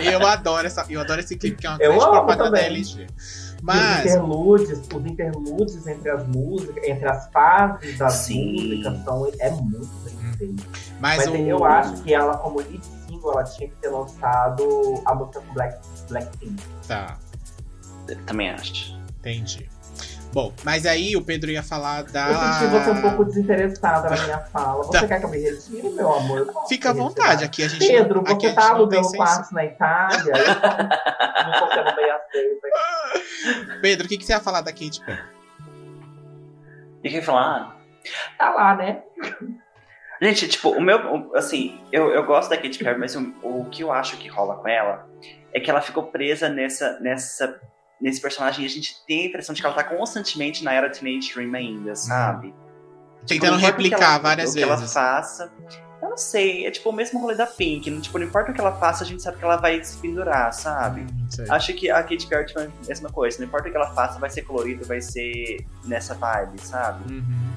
Eu adoro essa, eu adoro esse clipe que é uma Eu grande amo propaganda. LG. Os Mas interludes, os interludes entre as músicas, entre as fases das Sim. músicas, são, é muito bem feito. Mas, Mas o... eu acho que ela, como lead single, ela tinha que ter lançado a música com Black, Blackpink. Tá, Eu também acho. entendi. Bom, mas aí o Pedro ia falar da. Eu senti você um pouco desinteressada na minha fala. Você Tá. quer que eu me retire, meu amor? Eu Fica à vontade, aqui a gente. Pedro, aqui você tá alugando quartos na Itália? Eu não tô sendo bem aceita. Pedro, o que, que você ia falar da Katy Perry? E quer falar? Tá lá, né? Gente, tipo, o meu. o- Assim, eu, eu gosto da Katy Perry, mas o, o que eu acho que rola com ela é que ela ficou presa nessa, nessa, nesse personagem e a gente tem a impressão de que ela tá constantemente na era Teenage Dream ainda, sabe? Tipo, Tentando replicar ela- várias o que ela vezes. faça. Ela não sei, é tipo o mesmo rolê da Pink. Não, tipo, não importa o que ela faça, a gente sabe que ela vai se pendurar, sabe? Hum. Acho que a Katy Perry é a mesma coisa. Não importa o que ela faça, vai ser colorido, vai ser nessa vibe, sabe? Uhum.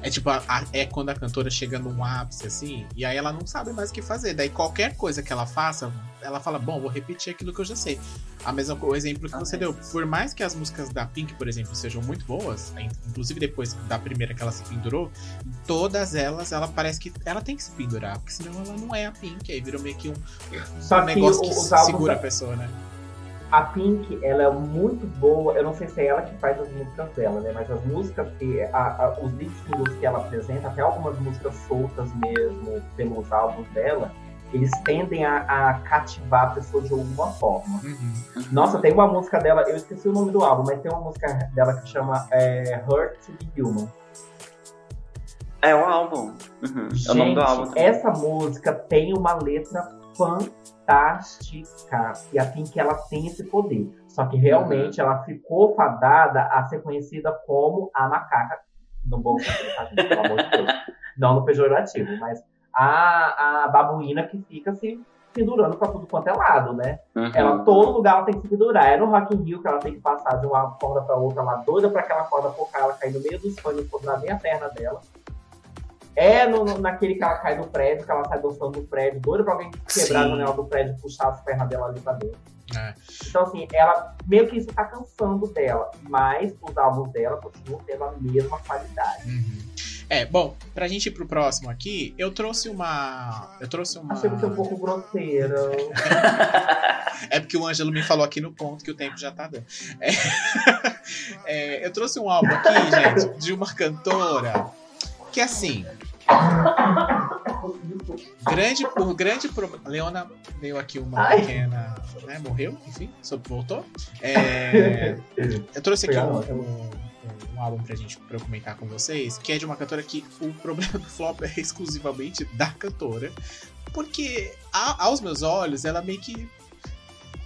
É tipo, a- a- é quando a cantora chega num ápice, assim, e aí ela não sabe mais o que fazer. Daí qualquer coisa que ela faça, ela fala, bom, vou repetir aquilo que eu já sei. A mesma o exemplo que Ah, você é. deu. Por mais que as músicas da Pink, por exemplo, sejam muito boas, in- inclusive depois da primeira que ela se pendurou, todas elas, ela parece que ela tem que se pendurar, porque senão ela não é a Pink. Aí virou meio que um, um que negócio que, álbuns segura da- a pessoa, né? A Pink, ela é muito boa. Eu não sei se é ela que faz as músicas dela, né? Mas as músicas que. a- a- os lead singles que ela apresenta, até algumas músicas soltas mesmo pelos álbuns dela, eles tendem a, a cativar a pessoa de alguma forma. Uhum. Nossa, tem uma música dela, eu esqueci o nome do álbum, mas tem uma música dela que chama é, Hurt to Be Human. É o álbum. Uhum. é o nome do álbum. Gente, também. essa música tem uma letra fantástica. E a Pink, ela tem esse poder. Só que realmente ela ficou fadada a ser conhecida como a macaca. No bom sentido, tá, gente? Pelo amor de Deus. Não no pejorativo, mas a, a babuína que fica se pendurando pra tudo quanto é lado, né? Uhum. Ela, todo lugar ela tem que se pendurar. É no Rock in Rio que ela tem que passar de uma corda pra outra, ela doida pra aquela corda focar, ela cair no meio dos fãs, não sobrar nem a perna dela. É no, no- naquele que ela cai do prédio, que ela sai dançando no prédio, doida pra alguém quebrar Sim. a janela do prédio e puxar as pernas dela ali pra dentro. É. Então, assim, ela meio que isso tá cansando dela, mas os álbuns dela continuam tendo a mesma qualidade. Uhum. É, bom, pra gente ir pro próximo aqui, eu trouxe uma. Eu trouxe uma. Achei você um pouco grosseira. É porque o Ângelo me falou aqui no ponto que o tempo já tá dando. É. É, eu trouxe um álbum aqui, gente, de uma cantora que assim. Grande por grande problema. Leona deu aqui uma Ai. pequena. Né, morreu, enfim, só voltou. É, eu trouxe aqui um, um, um álbum pra gente pra comentar com vocês, que é de uma cantora que o problema do flop é exclusivamente da cantora. Porque, a- aos meus olhos, ela meio que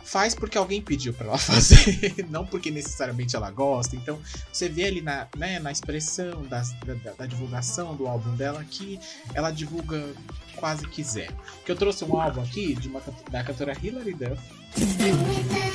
faz porque alguém pediu pra ela fazer, não porque necessariamente ela gosta. Então, você vê ali na, né, na expressão da, da- divulgação do álbum dela que ela divulga quase quiser. Que eu trouxe um álbum aqui de uma, da cantora Hilary Duff.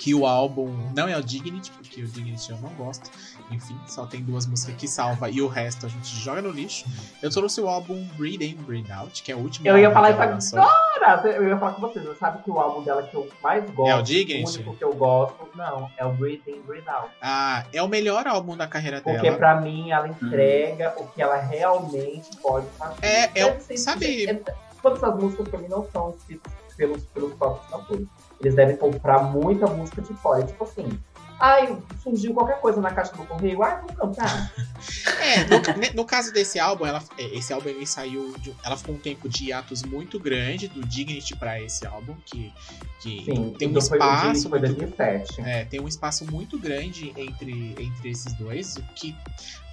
Que o álbum não é o Dignity, porque o Dignity eu não gosto. Enfim, só tem duas músicas que salva e o resto a gente joga no lixo. Eu trouxe o álbum Breathe In, Breathe Out, que é o último Eu ia falar isso agora! Eu ia falar com vocês. Você sabe que o álbum dela que eu mais gosto, É o Dignity? único que eu gosto, não, é o Breathe In, Breathe Out. Ah, é o melhor álbum da carreira Porque dela. pra mim ela entrega o que ela realmente pode fazer. É, é o- ser- sabe- é- Todas essas músicas pra mim não são escritas pelos, pelos próprios cantores. Eles devem comprar muita música de fora. Tipo assim, ai, surgiu qualquer coisa na caixa do correio, ai, vou cantar. É, no, no caso desse álbum, ela, é, esse álbum ele saiu. de- ela ficou um tempo de hiatos muito grande do Dignity pra esse álbum, que, que Sim, tem um espaço foi muito 2007. É, tem um espaço muito grande entre, entre esses dois, o que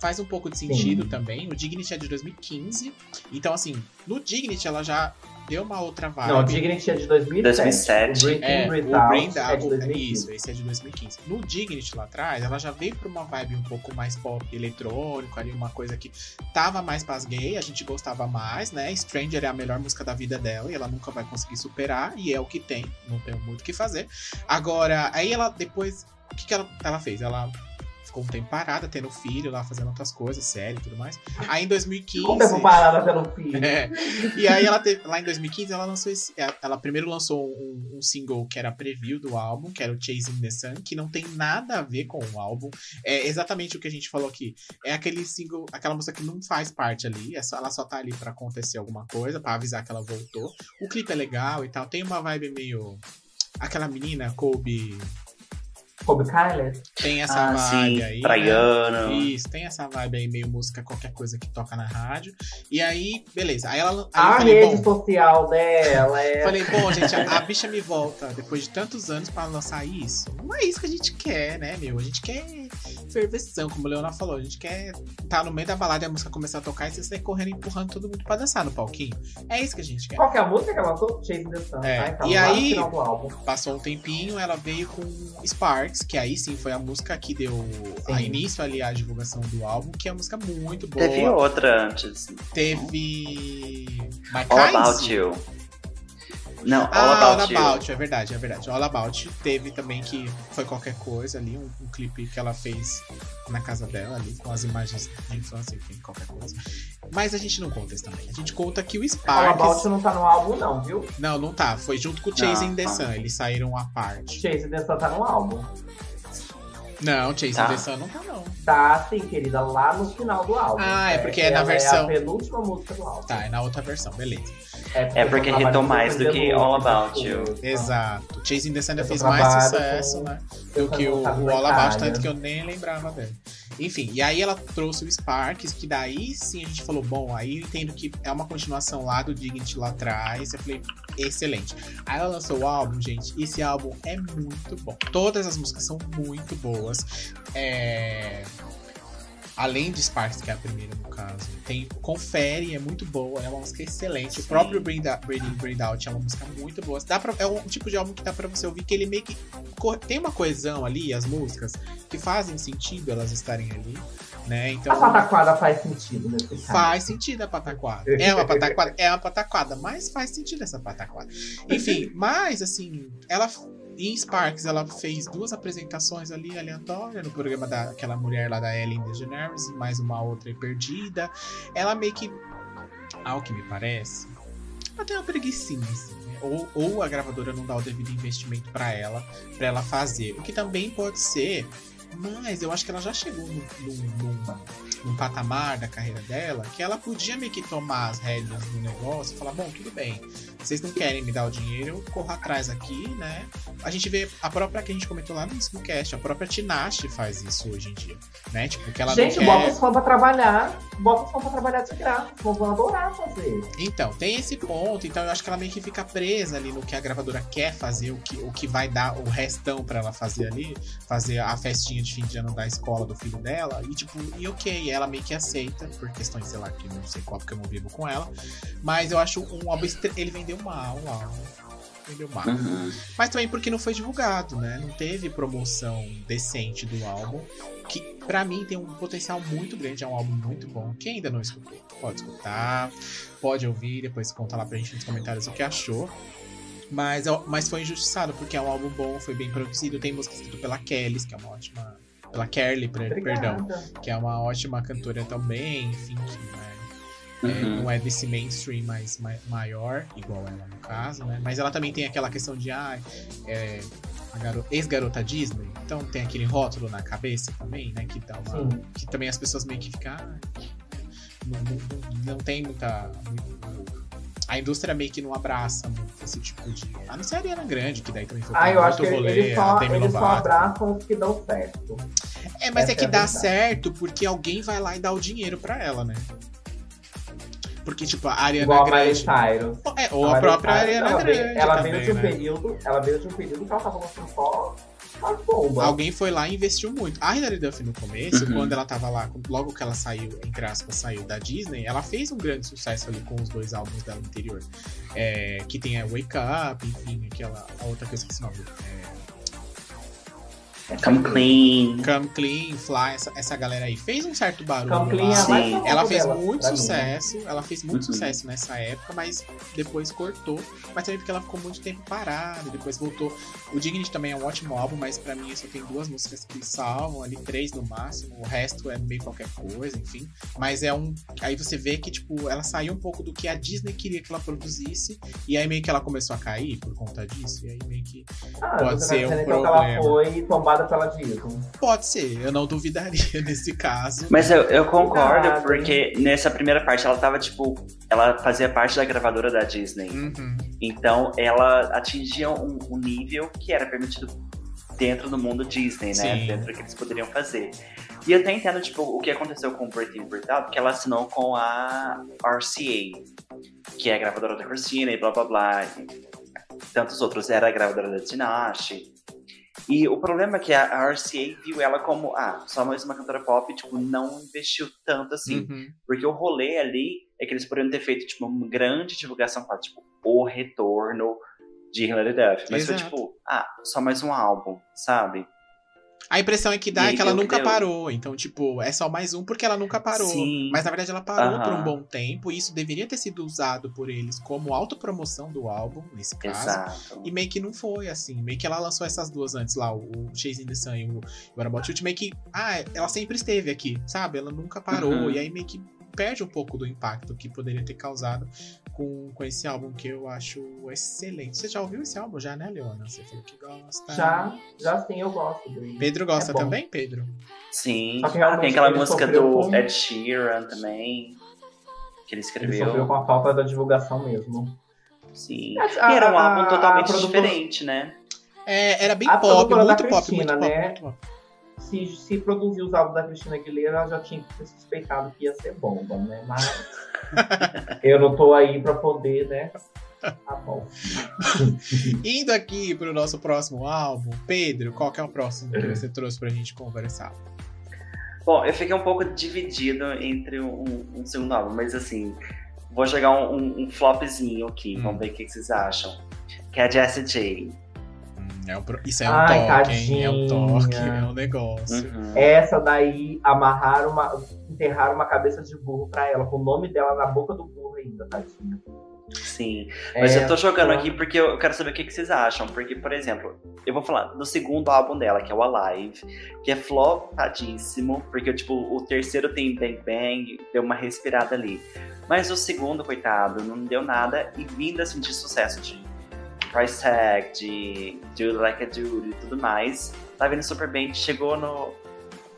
faz um pouco de sentido Sim. também. O Dignity é de 2015, então assim, no Dignity ela já deu uma outra vibe. Não, o Dignity é de 2007. 2007. O Breathe É, o Bring é de 2015. isso, esse é de 2015. No Dignity lá atrás, ela já veio pra uma vibe um pouco mais pop eletrônico, ali uma coisa que tava mais pras gay, a gente gostava mais, né? Stranger é a melhor música da vida dela e ela nunca vai conseguir superar, e é o que tem, não tem muito o que fazer. Agora, aí ela depois, o que, que ela, ela fez? Ela ficou um tempo parada, tendo filho lá, fazendo outras coisas, série e tudo mais. Aí em 2015. Como tempo parada pelo filho. É. E aí ela teve, lá em 2015 ela lançou esse, ela- ela primeiro lançou um, um single que era preview do álbum, que era o Chasing the Sun, que não tem nada a ver com o álbum. É exatamente o que a gente falou aqui. É aquele single, aquela música que não faz parte ali, é só, ela só tá ali pra acontecer alguma coisa, pra avisar que ela voltou. O clipe é legal e tal, tem uma vibe meio aquela menina Kobe Kobe Kyler. tem essa Ah, vibe sim, aí. né? praiano. Isso, tem essa vibe aí, meio música, qualquer coisa que toca na rádio. E aí, beleza. Aí ela. Aí A falei, rede bom, social dela é. falei, bom, gente, a, a bicha me volta depois de tantos anos pra lançar isso. Não é isso que a gente quer, né, meu? A gente quer ferveção, como o Leona falou. A gente quer tá no meio da balada e a música começar a tocar e você sair correndo empurrando todo mundo pra dançar no palquinho. É isso que a gente quer. Qual que é a música que ela lançou? Chasing the Sun. É, tá? Então, e aí- álbum. Passou um tempinho, ela veio com Sparks, que aí sim foi a música que deu a início ali à divulgação do álbum, que é uma música muito boa. Teve outra antes. Teve. My All Kinds? About You. Não, All Ah, All About You. About, é verdade, é verdade. All About teve também que foi qualquer coisa ali, um, um clipe que ela fez na casa dela ali, com as imagens de infância, enfim, qualquer coisa. Mas a gente não conta isso também. A gente conta que o All Sparks. About não tá no álbum, não, viu? Não, não tá. Foi junto com o Chasing Não, the não. Sun. Eles saíram à parte. Chasing the Sun tá no álbum. Não, Chasing Tá. the Sun não tá, não. Tá, sim, querida, lá no final do álbum. Ah, é porque é na ela versão- É a penúltima música do álbum. Tá, é na outra versão, beleza. É porque hitou que mais do que All About You. Exato. Chasing the Sun ainda fez mais sucesso, com- né? Do que o, o na All About, tanto que eu nem lembrava dele. Enfim, e aí ela trouxe o Sparks, que daí sim a gente falou, bom, aí eu entendo que é uma continuação lá do Dignity lá atrás. Eu falei, excelente. Aí ela lançou o álbum, gente. Esse álbum é muito bom. Todas as músicas são muito boas. É... Além de Sparks, que é a primeira no caso, tem Confere, é muito boa, é uma música excelente. O Sim. próprio Breathe Out- Breathe In, Breathe Out é uma música muito boa. Dá pra, é um tipo de álbum que dá pra você ouvir que ele meio que tem uma coesão ali, as músicas, que fazem sentido elas estarem ali, né? Então A pataquada faz sentido caso. faz sentido a pataquada. É uma pataquada, é uma pataquada, mas faz sentido essa pataquada. Enfim, mas assim, ela em Sparks ela fez duas apresentações ali aleatórias no programa daquela mulher lá da Ellen DeGeneres e mais uma outra perdida. Ela meio que, ao que me parece, ela tem uma preguiçinha, assim, né? ou, ou a gravadora não dá o devido investimento pra ela, pra ela fazer. O que também pode ser, mas eu acho que ela já chegou num, num- num- patamar da carreira dela que ela podia meio que tomar as rédeas do negócio e falar: bom, tudo bem, vocês não querem me dar o dinheiro, eu corro atrás aqui, né? A gente vê a própria que a gente comentou lá no no cast, a própria Tinashe faz isso hoje em dia, né? Tipo, que ela Gente, não bota quer. os fãs pra trabalhar. Bota os fãs pra trabalhar de graça. Fãs vão adorar fazer. Então, tem esse ponto, então eu acho que ela meio que fica presa ali no que a gravadora quer fazer, o que, o que vai dar o restão pra ela fazer ali, fazer a festinha de fim de ano da escola do filho dela, e tipo, e ok, ela meio que aceita, por questões, sei lá, que não sei qual, porque eu não vivo com ela, mas eu acho um álbum, estre- ele vendeu mal, o álbum, vendeu mal. Uhum. Mas também porque não foi divulgado, né? Não teve promoção decente do álbum. Que pra mim tem um potencial muito grande, é um álbum muito bom. Quem ainda não escutou, pode escutar, pode ouvir, depois conta lá pra gente nos comentários o que achou. Mas, é- mas foi injustiçado, porque é um álbum bom, foi bem produzido. Tem música escrita pela Kelly, que é uma ótima. Pela Kerly, per- perdão. Que é uma ótima cantora também, enfim, que não é é, Uhum. não é desse mainstream mais ma- maior, igual ela no caso, né? Mas ela também tem aquela questão de ah, é, ex-garota Disney, então tem aquele rótulo na cabeça também, né? Que, dá uma, que também as pessoas meio que ficam. ah, não, não- não- não tem muita. A indústria meio que não abraça muito esse tipo de. A não ser a Ariana Grande, que daí também foi Ah, eu acho que rolê, eles a só, eles só abraçam os que dão certo. É, mas é Essa que é a dá verdade. certo porque alguém vai lá e dá o dinheiro pra ela, né? Porque, tipo, a Ariana Igual a Grande. Cyrus. É, ou a Miley própria Cyrus, Ariana veio- Grande. Ela também, veio de um né? período. Ela veio de um período que ela tava lançando só as bombas. Alguém foi lá e investiu muito. A Hilary Duff no começo, Uhum. quando ela tava lá, logo que ela saiu, entre aspas, saiu da Disney, ela fez um grande sucesso ali com os dois álbuns dela anterior. É, que tem a Wake Up, enfim, aquela a outra coisa que esse nome. É, Come Clean. Come Clean, Fly, essa, essa galera aí. Fez um certo barulho. Come Clean lá. é Sim. Ela fez dela, muito mim. sucesso, ela fez muito Uhum. sucesso nessa época, mas depois cortou. Mas também porque ela ficou muito tempo parada, depois voltou. O Dignity também é um ótimo álbum, mas pra mim só tem duas músicas que salvam, ali três no máximo, o resto é meio qualquer coisa, enfim. Mas é um. Aí você vê que, tipo, ela saiu um pouco do que a Disney queria que ela produzisse, e aí meio que ela começou a cair por conta disso, e aí meio que. Ah, Pode ser um então que problema. ela foi tombada pela Disney. Pode ser, eu não duvidaria nesse caso. Mas eu, eu concordo, porque nessa primeira parte ela tava, tipo, ela fazia parte da gravadora da Disney. Uhum. Então ela atingia um, um nível que era permitido dentro do mundo Disney, né? Sim. Dentro do que eles poderiam fazer. E eu até entendo, tipo, o que aconteceu com o Breath In, Breath Out, que ela assinou com a RCA, que é a gravadora da Christina e blá blá blá. E tantos outros, era a gravadora da Tinashe. E o problema é que a RCA viu ela como, ah, só mais uma cantora pop, tipo, não investiu tanto assim. Uhum. Porque o rolê ali é que eles poderiam ter feito, tipo, uma grande divulgação para tipo, o retorno de Hilary Duff. Mas foi Exato. tipo, ah, só mais um álbum, sabe? A impressão é que dá é que ela que nunca parou. Então, tipo, é só mais um porque ela nunca parou. Sim. Mas na verdade ela parou por um bom tempo. E isso deveria ter sido usado por eles como autopromoção do álbum, nesse caso. Exato. E meio que não foi, assim. Meio que ela lançou essas duas antes lá, o o Chasing the Sun e o What About You. Meio que, ah, ela sempre esteve aqui, sabe? Ela nunca parou. Uhum. E aí meio que perde um pouco do impacto que poderia ter causado com, com esse álbum que eu acho excelente. Você já ouviu esse álbum já, né, Leona? Você falou que gosta. Já, já sim, eu gosto dele. Pedro gosta É também, Pedro? Sim. Ah, tem aquela ele música do com- Ed Sheeran também. Que ele Ele escreveu. sofreu com a falta da divulgação mesmo. Sim. A- E era um a- álbum a totalmente diferente, né? É, era bem A pop, muito pop, Cristina, muito pop, né? muito pop. Se, se produzir os álbuns da Cristina Aguilera, ela já tinha que ter suspeitado que ia ser bomba, né? Mas eu não tô aí pra poder, né? Tá bom. Indo aqui pro nosso próximo álbum, Pedro, qual que é o próximo que você trouxe pra gente conversar? Bom, eu fiquei um pouco dividido entre um, um segundo álbum, mas assim, vou jogar um, um- um flopzinho aqui, Hum. vamos ver o que que vocês acham. Que é a Jessie J. É um isso é um Ai, toque, hein? É um toque, é um negócio. Uhum. Essa daí, amarraram uma. enterraram uma cabeça de burro pra ela, com o nome dela na boca do burro ainda, tadinha. Sim. Mas É, eu tô jogando então- aqui porque eu quero saber o que, que vocês acham. Porque, por exemplo, eu vou falar do segundo álbum dela, que é o Alive, que é flopadíssimo, porque tipo, o terceiro tem Bang Bang, deu uma respirada ali. Mas o segundo, coitado, não deu nada e vindo assim de sucesso de Price Tag, de Do Like a Dude e tudo mais, tá vindo super bem. Chegou no,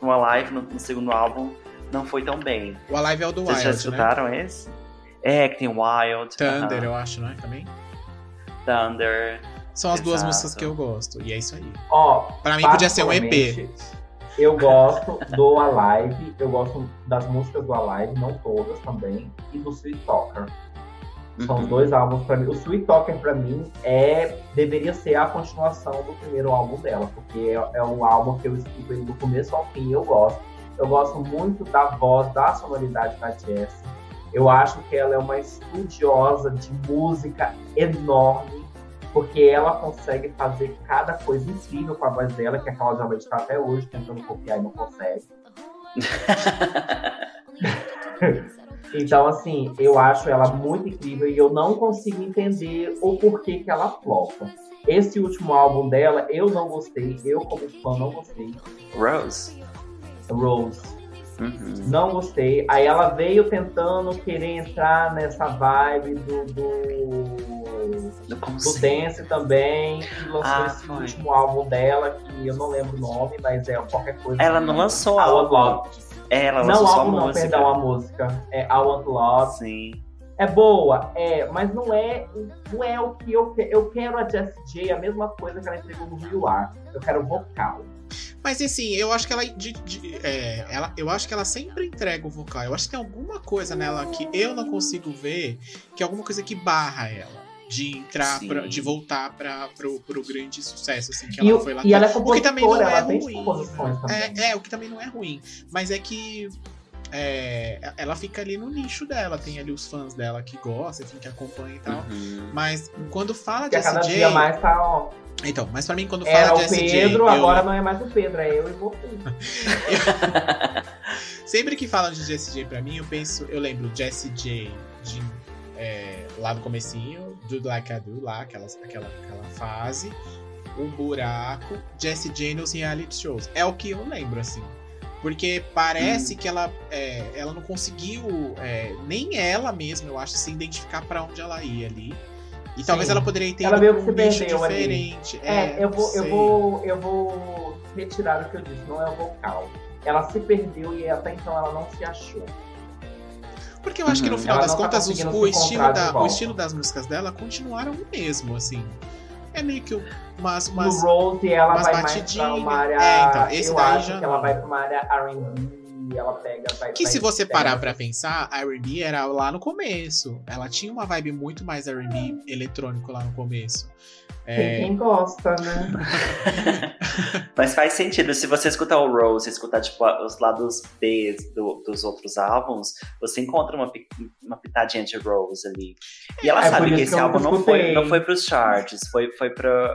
no Alive, no, no segundo álbum, não foi tão bem. O Alive é o do Vocês já Wild, né? escutaram esse? É, que tem Wild. Thunder, aham. eu acho, não é? Também? Thunder. São as duas músicas que eu gosto. E é isso aí. Ó, Pra mim podia ser um EP. Eu gosto do Alive, eu gosto das músicas do Alive, não todas também, e do Sweet Talker. São Uhum. os dois álbuns pra mim. O Sweet Talker, pra mim, é deveria ser a continuação do primeiro álbum dela, porque é, é um álbum que eu escuto ele do começo ao fim e eu gosto. Eu gosto muito da voz, da sonoridade da Jessie. Eu acho que ela é uma estudiosa de música enorme, porque ela consegue fazer cada coisa incrível com a voz dela, que a Cláudia Leite está até hoje tentando copiar e não consegue. Então, assim, eu acho ela muito incrível e eu não consigo entender o porquê que ela flopa. Esse último álbum dela, eu não gostei. Eu, como fã, não gostei. Rose. Rose. Uhum. Não gostei. Aí ela veio tentando querer entrar nessa vibe do, do, Do dance também. E lançou Ah, esse foi. último álbum dela, que eu não lembro o nome, mas é qualquer coisa. Ela não lançou álbum. É, ela Não, lançou só álbum não, música. perdão, a música. É I Want Love. Sim. É boa, é, mas não é, não é o que eu quero. Eu quero a Jessie J, a mesma coisa que ela entregou no Rio Ar. Eu quero vocal. Mas assim, eu acho que ela, de- de- é, ela. Eu acho que ela sempre entrega o vocal. Eu acho que tem alguma coisa nela que eu não consigo ver, que é alguma coisa que barra ela. De entrar, pra, de voltar pra, pro, pro grande sucesso, assim, que E, ela o- foi lá e ela é. O que também não é ruim. também. É, é, o que também não é ruim. Mas é que é, ela fica ali no nicho dela. Tem ali os fãs dela que gostam, enfim, que acompanham e tal. Uhum. Mas quando fala de a cada SJ. dia mais tá, ó. Então, mas pra mim, quando Era fala o de SJ. Pedro, eu- agora não é mais o Pedro, é eu e você. Sempre que falam de Jessie J pra mim, eu penso, eu lembro Jessie J de, é, lá no comecinho, do Like I Do, lá, aquela, aquela, aquela fase, um buraco, Jessie J nos reality shows. É o que eu lembro, assim. Porque parece que ela, é, ela não conseguiu, é, nem ela mesma, eu acho, se identificar pra onde ela ia ali. E talvez Sim. ela poderia ter Ela ido meio um se nicho ali. diferente. É, eu vou, eu vou, eu vou retirar o que eu disse, não é o vocal. Ela se perdeu e até então ela não se achou. Porque eu acho que no Uhum. final Ela das tá contas, os- conseguindo o, estilo da, o estilo das músicas dela continuaram o mesmo, assim. É meio que umas. No umas Rose ela umas vai mais pra batidinhas. uma área. É, então, esse eu daí acho já que ela vai pra uma área RB, ela pega. Vai, que vai- se você pega parar essa- pra pensar, a R&B era lá no começo. Ela tinha uma vibe muito mais R&B eletrônico lá no começo. Tem É, quem gosta, né? Mas faz sentido. Se você escutar o Rose, escutar tipo, os lados B do- dos outros álbuns, você encontra uma, uma pitadinha de Rose ali. E ela É sabe que que esse eu álbum não foi, não foi pros charts, foi, foi pra.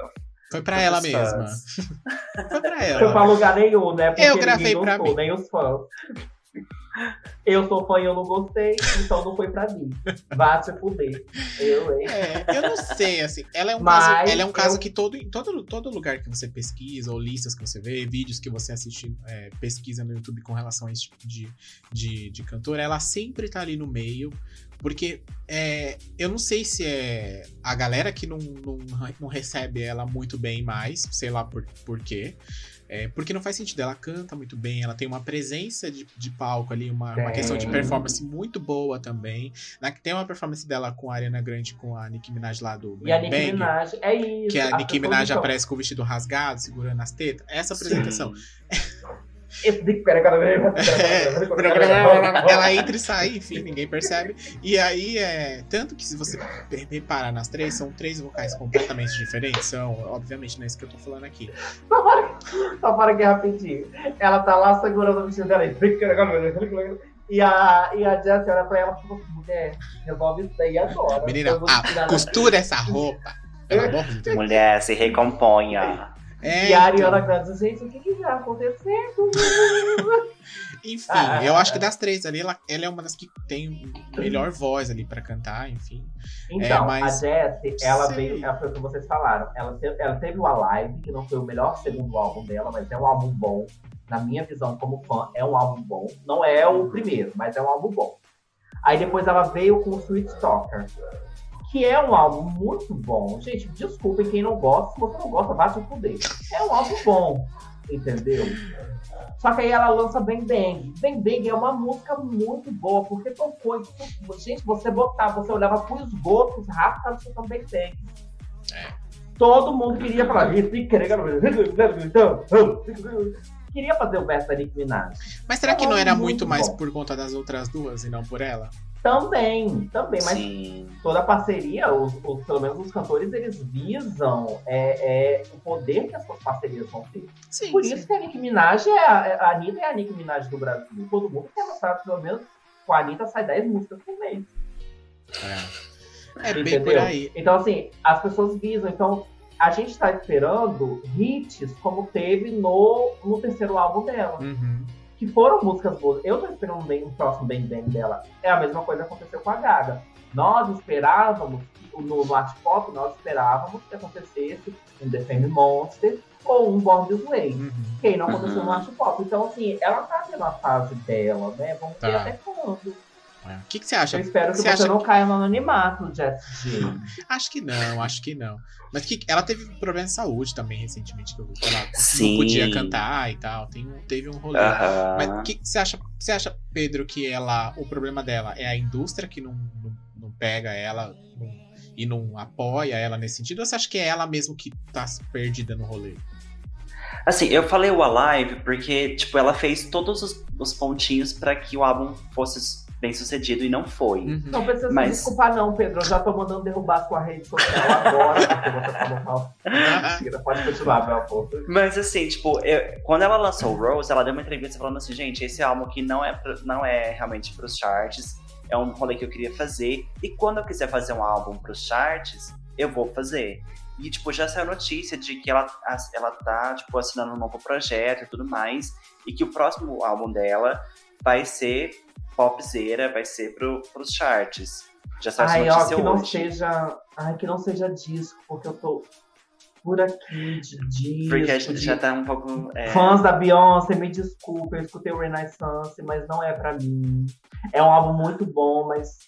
Foi pra ela pros mesma. fãs. Foi pra Foi pra ela. lugar nenhum, né? Porque Eu gravei pra gostou, mim. Nem os fãs. Eu sou fã e eu não gostei, então não foi pra mim. Vá se fuder. Eu, hein? É, eu não sei, assim. Ela é um Mas caso, ela é um caso eu- que todo, em todo, todo lugar que você pesquisa, ou listas que você vê, vídeos que você assiste, é, pesquisa no YouTube com relação a esse tipo de, de, de cantora, ela sempre tá ali no meio. Porque é, eu não sei se é a galera que não, não, não recebe ela muito bem mais, sei lá por, por quê. É, porque não faz sentido, ela canta muito bem, ela tem uma presença de, de palco ali, uma, uma questão de performance muito boa também. Na, tem uma performance dela com a Ariana Grande, com a Nicki Minaj lá do E a Bang Nicki Bang, Minaj, é isso. que a as Nicki Minaj aparece com o vestido rasgado, segurando as tetas. Essa apresentação. Esse Dick pera cada vez. É, ela entra e sai, enfim, ninguém percebe. E aí, é. Tanto que se você reparar nas três, são três vocais completamente diferentes. São, obviamente, não é isso que eu tô falando aqui. Só para, aqui rapidinho. Ela tá lá segurando o vestido dela e e a, e a Jessie olha pra ela e fala, mulher, resolve isso daí agora. Menina, ah, costura essa roupa. Pelo amor de Deus. Mulher, se recomponha. É, E a então. Ariana Grande, gente, o que que vai acontecer? Enfim, Ah, eu ah, acho que das três ali, ela, ela é uma das que tem melhor voz ali pra cantar, enfim. Então, É, mas- a Jessie, ela Sei. veio, ela foi o que vocês falaram. Ela teve, ela teve o Alive, que não foi o melhor segundo álbum dela, mas é um álbum bom. Na minha visão, como fã, é um álbum bom. Não é o primeiro, mas é um álbum bom. Aí depois ela veio com o Sweet Stalker, que é um álbum muito bom. Gente, desculpem quem não gosta. Se você não gosta, vá se fuder. É um álbum bom, entendeu? Só que aí ela lança Bang Bang. Bang Bang é uma música muito boa, porque tocou. tudo. Gente, você botava, você olhava pro esgoto, os ratos estavam escutando Bang Bang. Todo mundo queria falar isso. e Queria fazer o verso da Nicki Minaj. Mas será que não É era muito mais por conta das outras duas e não por ela? Também, também, mas Sim. toda parceria, os, os- pelo menos os cantores, eles visam é, é, o poder que as suas parcerias vão ter. Sim. Por sim. isso que a Nicki Minaj é a, a Anitta é a Nicki Minaj do Brasil. Todo mundo quer mostrar, pelo menos, com a Anitta sai 10 músicas por mês. É, é bem Entendeu? por aí. Então, assim, as pessoas visam. Então, a gente está esperando hits como teve no, no terceiro álbum dela. Uhum. Que foram músicas boas. Eu tô esperando bem, o próximo Bang Bang dela. É a mesma coisa que aconteceu com a Gaga. Nós esperávamos, no, no Art Pop, nós esperávamos que acontecesse um The Fame Monster ou um Born This Way. Uhum. Que não aconteceu Uhum. no Art Pop. Então, assim, ela tá tendo a fase dela, né? Vamos ver Tá. até quando. É. O que, que você acha? Eu espero que Você você, não caia no anonimato, Jess. Acho que não, acho que não. Mas que ela teve problema de saúde também recentemente, que eu vi. que Ela Sim. não podia cantar e tal. Tem teve um rolê. Aham. Mas o que, que você acha? Você acha, Pedro, que ela. O problema dela é a indústria que não, não, não pega ela não- e não apoia ela nesse sentido? Ou você acha que é ela mesmo que tá perdida no rolê? Assim, eu falei o Alive porque, tipo, ela fez todos os, os pontinhos pra que o álbum fosse bem sucedido e não foi. Uhum. Não precisa Mas- se desculpar, não, Pedro. Eu já tô mandando derrubar sua rede social agora, porque você falou mal. Mentira, pode continuar, meu amor. Mas assim, tipo, eu- quando ela lançou o Rose, ela deu uma entrevista falando assim, gente, esse álbum aqui não é, pra- não é realmente pros charts, é um rolê que eu queria fazer. E quando eu quiser fazer um álbum pros charts, eu vou fazer. E, tipo, já saiu notícia de que ela, ela tá, tipo, assinando um novo projeto e tudo mais. E que o próximo álbum dela vai ser popzera, vai ser pro, pros charts. Já saiu essa Ai, ó, que não hoje. seja. Ai, que não seja disco, porque eu tô por aqui de disco. Porque a gente já tá um pouco... é, Fãs da Beyoncé, me desculpem, eu escutei o Renaissance, mas não é pra mim. É um álbum muito bom, mas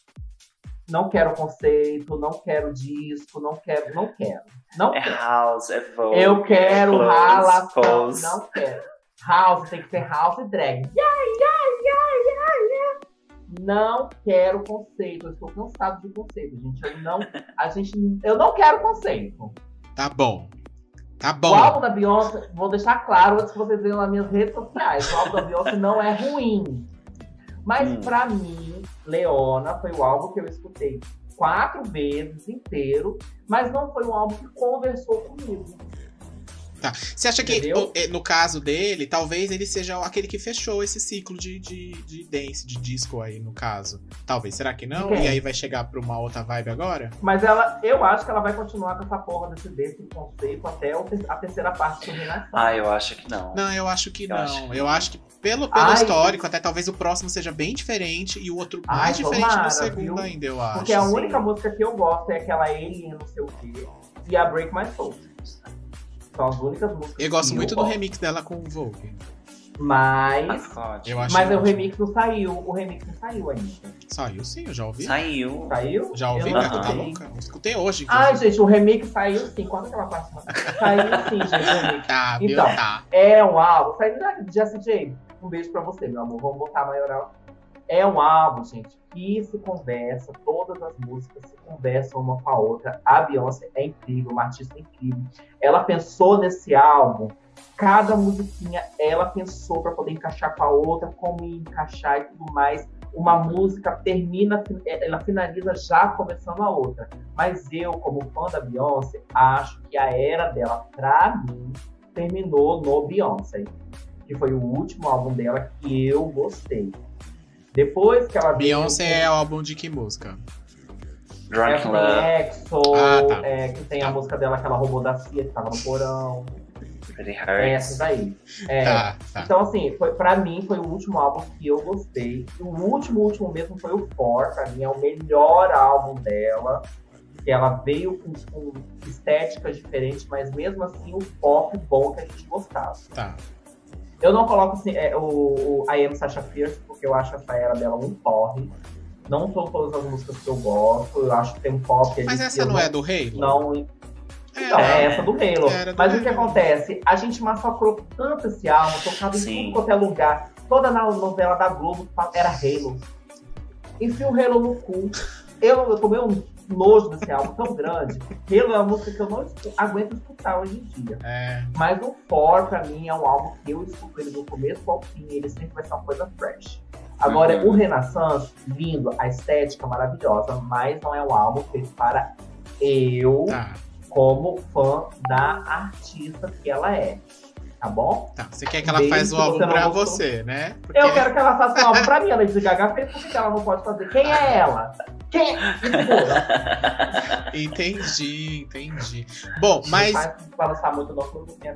não quero conceito, não quero disco, não quero, não quero. Não é quero. house, é vogue, Eu quero é ralação, não quero. House tem que ser house e drag. Yeah, yeah. Não quero conceito. Eu estou cansado de conceito, gente. Eu não, a gente, eu não quero conceito. Tá bom. Tá O álbum bom. da Beyoncé, vou deixar claro antes que vocês vejam nas minhas redes sociais. O álbum da Beyoncé não é ruim. Mas Hum. pra mim, Leona foi o álbum que eu escutei quatro vezes inteiro, mas não foi um álbum que conversou comigo. Tá. Você acha que, Entendeu? o- eh, no caso dele, talvez ele seja aquele que fechou esse ciclo de, de, de dance, de disco aí, no caso? Talvez. Será que não? E aí vai chegar pra uma outra vibe agora? Mas ela, eu acho que ela vai continuar com essa porra desse desse conceito até a terceira parte do Renaissance. Ah, eu acho que não. Não, eu acho que Eu não. acho que Eu acho que pelo, pelo Ai, histórico, até talvez o próximo seja bem diferente e o outro Ai, mais diferente tomara, do segundo viu? ainda, eu acho. Porque a sim. única música que eu gosto é aquela Alien, não sei o quê, e a Break My Soul. São as únicas músicas Eu gosto que muito do gosto. remix dela com o Vogue. Mas. Mascote. Eu acho Mas o remix não saiu. O remix não saiu ainda. Saiu sim, eu já ouvi. Saiu. Saiu? Já ouvi, Eu não tá escutei. louca? Eu escutei hoje. Ai, gente, o remix saiu sim. Quando é que ela passa? Saiu sim, gente, o remix. Tá, viu? Então. Tá. É um álbum. Saiu da Jessie J. Um beijo pra você, meu amor. Vamos botar a maioral. É um álbum, gente, que se conversa, todas as músicas se conversam uma com a outra. A Beyoncé é incrível, uma artista incrível. Ela pensou nesse álbum, cada musiquinha ela pensou pra poder encaixar com a outra, como encaixar e tudo mais. Uma música termina, ela finaliza já começando a outra. Mas eu, como fã da Beyoncé, acho que a era dela, pra mim, terminou no Beyoncé. Que foi o último álbum dela que eu gostei. Depois que ela veio Beyoncé com- é álbum de que música? Drunk é, Exo, Ah, tá. é, que tem Tá. a música dela que ela roubou da Cia, que tava no porão. É Hurts. essas aí. É, Tá, tá. Então, assim, foi, pra mim foi o último álbum que eu gostei. E o último, último mesmo foi o For. Pra mim é o melhor álbum dela. Que ela veio com, com estética diferente, mas mesmo assim o pop bom que a gente gostava. Tá. Eu não coloco assim, é, o, o I Am Sasha Fierce, porque eu acho essa era dela um porre. Não são todas as músicas que eu gosto. Eu acho que tem um pop ali. Mas essa eu não é do Halo? Não, É, então, é essa do Halo. Mas o que Halo. acontece? A gente massacrou tanto esse álbum, tocava em tudo quanto é lugar. Toda na novela da Globo era Halo. Enfia o Halo no cu. Eu, eu tomei um nojo desse álbum tão grande. Halo é uma música que eu não aguento escutar hoje em dia. É. Mas o For, pra mim, é um álbum que eu escuto ele do começo ao fim. Ele sempre vai ser uma coisa fresh. Agora, Uhum. o Renaissance, lindo, a estética maravilhosa, mas não é um álbum feito para eu Tá, como fã da artista que ela é. Tá bom? tá. Você quer que ela faça o que álbum pra gostou. você, né? Porque Eu quero que ela faça um álbum pra mim. A Lady Gaga fez, por que que ela não pode fazer? Quem é ela? Quem é? Entendi, entendi. Bom, mas, balançar muito porque.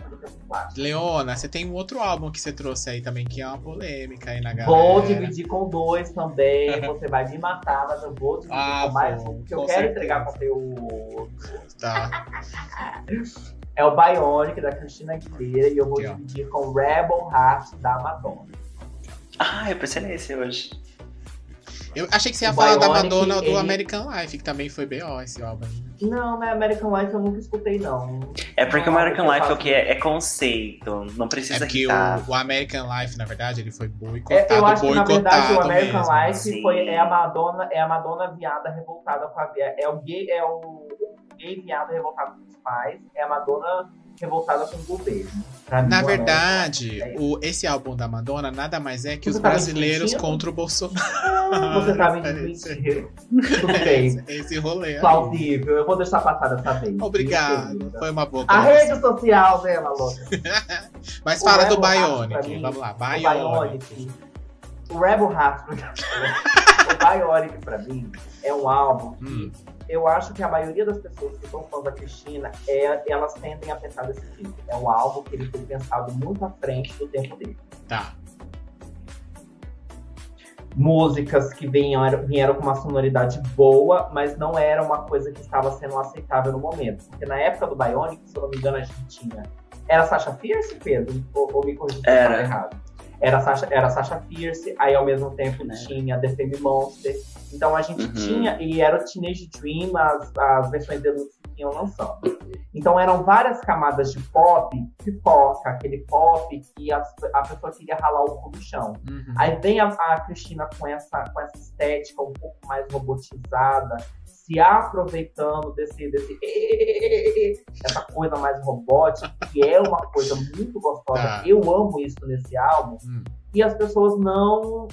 Leona, você tem um outro álbum que você trouxe aí também, que é uma polêmica aí na galera. Vou dividir com dois também. Você vai me matar, mas eu vou dividir Ah, com mais um. Porque eu quero certeza. entregar conteúdo. Tá. É o Bionic da Cristina Aguilera e eu vou ó. dividir com Rebel Heart da Madonna. Ah, eu pensei nesse hoje. Eu achei que você ia O falar da Bionic, Madonna ou do ele- American Life, que também foi B.O. esse álbum. Não, mas American Life eu nunca escutei, não. É porque o American Life é o que é, é conceito, não É precisa porque irritar. o, o American Life, na verdade, ele foi É, boicotado, eu acho que na boicotado verdade o American mesmo. Life Sim. foi, é a Madonna, é a Madonna viada revoltada com a vi- é o gay, é o gay viado revoltado com pais, é a Madonna revoltada com o governo. Na verdade, é o, esse álbum da Madonna nada mais é que Você os tá brasileiros contra o Bolsonaro. você tá me mentindo. Tudo bem. Esse, rolê. Plausível, eu vou deixar passar dessa vez. Obrigado. Foi uma boa A rede social dela, louca. Mas O fala do Rebel pra Bionic. mim, Vamos lá, O Bionic. Bionic. O Rebel Heart. o Bionic, pra mim, é um álbum que Hum. Eu acho que a maioria das pessoas que são fãs da Cristina, é, elas tendem a pensar desse tipo. É um álbum que ele foi pensado muito à frente do tempo dele. Tá. Músicas que vieram, vieram com uma sonoridade boa, mas não era uma coisa que estava sendo aceitável no momento. Porque na época do Bionic, se eu não me engano, a gente tinha. Era Sasha Fierce, Pedro? Ou, ou me corrija se eu errado. Era Sasha, era Sasha Fierce, aí ao mesmo tempo tinha The Fame Monster. Então a gente Uhum. tinha, e era o Teenage Dream, as, as versões deluxe que iam lançando. Então eram várias camadas de pop, pipoca, aquele pop que as- a pessoa queria ralar o cu no chão. Uhum. Aí vem a, a Cristina com essa, com essa estética um pouco mais robotizada, se aproveitando desse, desse essa coisa mais robótica, que é uma coisa muito gostosa. Tá. Eu amo isso nesse álbum. Hum. E as pessoas não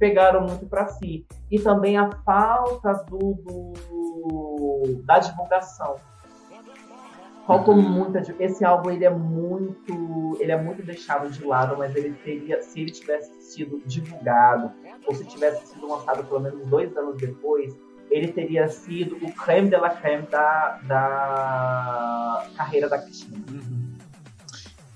pegaram muito pra si. E também a falta do, do- da divulgação. Faltou Uhum. muita. de- Esse álbum ele é muito. Ele é muito deixado de lado, mas ele teria. Se ele tivesse sido divulgado, ou se tivesse sido lançado pelo menos dois anos depois, ele teria sido o creme de la creme da, da carreira da Cristina. Uhum.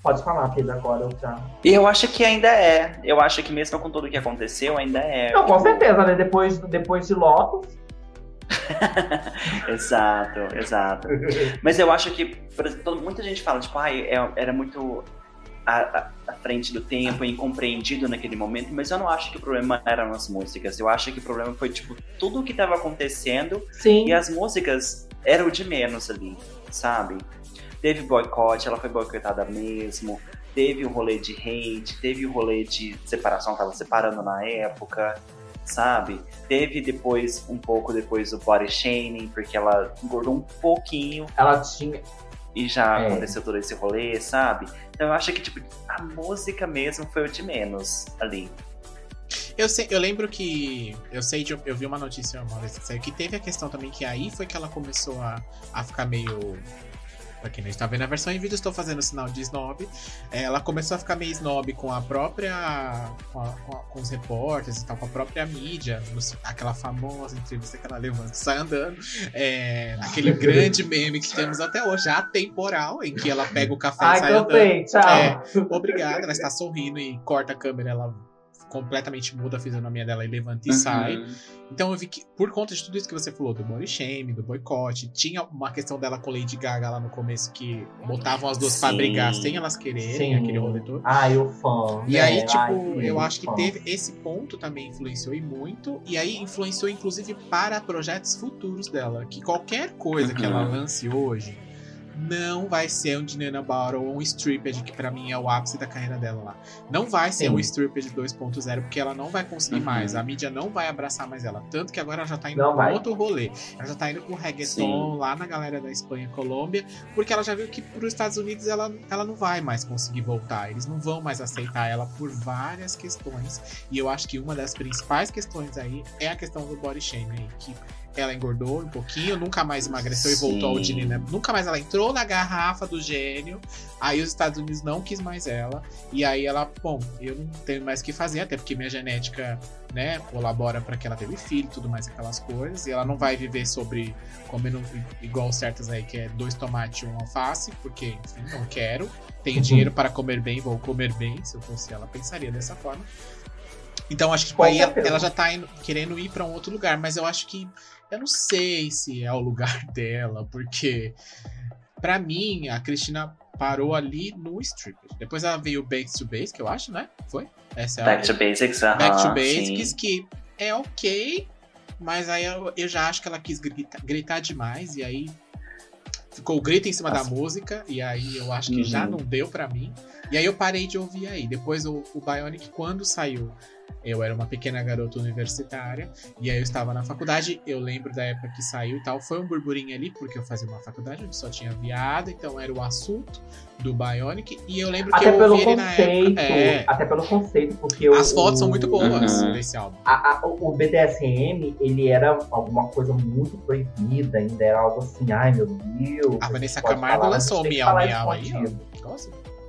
Pode falar, Pedro, agora eu já. E eu acho que ainda é. Eu acho que mesmo com tudo que aconteceu, ainda é. Não, com certeza, né? Depois, depois de Lotus. Exato, exato. Mas eu acho que por exemplo, muita gente fala, tipo, é- era muito à, à- frente do tempo, incompreendido naquele momento, mas eu não acho que o problema eram as músicas. Eu acho que o problema foi, tipo, tudo o que estava acontecendo Sim. e as músicas eram de menos ali, sabe? Teve boicote, ela foi boicotada mesmo. Teve o rolê de hate, teve o rolê de separação, tava separando na época, sabe? Teve depois, um pouco depois, o body shaming, porque ela engordou um pouquinho Ela tinha. e já É. aconteceu todo esse rolê, sabe? Então eu acho que, tipo, a música mesmo foi o de menos ali. Eu, sei, eu lembro que. Eu sei de. Eu vi uma notícia uma vez que teve a questão também que aí foi que ela começou a, a ficar meio. Pra quem não está vendo a versão em vídeo, estou fazendo o sinal de snob. É, Ela começou a ficar meio snob com a própria. Com, a- com a- com os repórteres e tal, com a própria mídia. aquela famosa entrevista que ela levanta e sai andando. É, aquele grande meme que temos até hoje, atemporal, em que ela pega o café e Ai, sai andando. cansei, tchau. É. Obrigada, ela está sorrindo e corta a câmera, ela completamente muda a fisionomia dela e levanta e sai. Uhum. Então eu vi que, por conta de tudo isso que você falou, do body shame, do boicote, tinha uma questão dela com Lady Gaga lá no começo que botavam as duas pra Sim. brigar sem elas quererem, Sim. aquele rolê todo. Ai, o fã. E né? aí, tipo, Ai, eu acho que fã. teve esse ponto também influenciou e muito, e aí influenciou inclusive para projetos futuros dela, que qualquer coisa que Uhum. ela lance hoje não vai ser um Dinana Battle ou um Stripped, que pra mim é o ápice da carreira dela lá. Não vai ser Sim. um Stripped 2.0, porque ela não vai conseguir Uhum. mais, a mídia não vai abraçar mais ela. Tanto que agora ela já tá indo com outro rolê. Ela já tá indo com reggaeton Sim. lá na galera da Espanha e Colômbia, porque ela já viu que pros Estados Unidos ela, ela não vai mais conseguir voltar. Eles não vão mais aceitar ela por várias questões. E eu acho que uma das principais questões aí é a questão do body shame aí, que ela engordou um pouquinho, nunca mais emagreceu e voltou ao Sim. Dinina. Nunca mais ela entrou na garrafa do gênio. Aí os Estados Unidos não quis mais ela. E aí ela, bom, eu não tenho mais o que fazer, até porque minha genética, né, colabora para que ela teve filho e tudo mais, aquelas coisas. E ela não vai viver sobre comendo igual certas aí, que é dois tomates e um alface, porque, enfim, não quero. Tenho Uhum. dinheiro para comer bem, vou comer bem. Se eu fosse ela, pensaria dessa forma. Então acho que tipo, aí ela, já tá indo- querendo ir pra um outro lugar, mas eu acho que eu não sei se é o lugar dela, porque pra mim a Cristina parou ali no stripper. Depois ela veio Back to que eu acho, né? Foi? Essa é a Back to Basics, aham. Back to sim. Basics, que é ok, mas aí eu, eu já acho que ela quis gritar, gritar demais, e aí ficou o grito em cima Nossa. da música, e aí eu acho que Uhum. já não deu pra mim. E aí eu parei de ouvir aí. Depois o, o Bionic, quando saiu, eu era uma pequena garota universitária, e aí eu estava na faculdade, eu lembro da época que saiu e tal, foi um burburinho ali, porque eu fazia uma faculdade onde só tinha viada, então era o assunto do Bionic, e eu lembro que Até eu pelo ouvi ele na conceito. época. É, Até pelo conceito, porque o- as fotos são o- muito boas Uhum. desse álbum. a- a- o BDSM, ele era alguma coisa muito proibida, ainda era algo assim, ai meu Deus. A Vanessa Camargo falar, lançou o que Miau Miau aí, ó.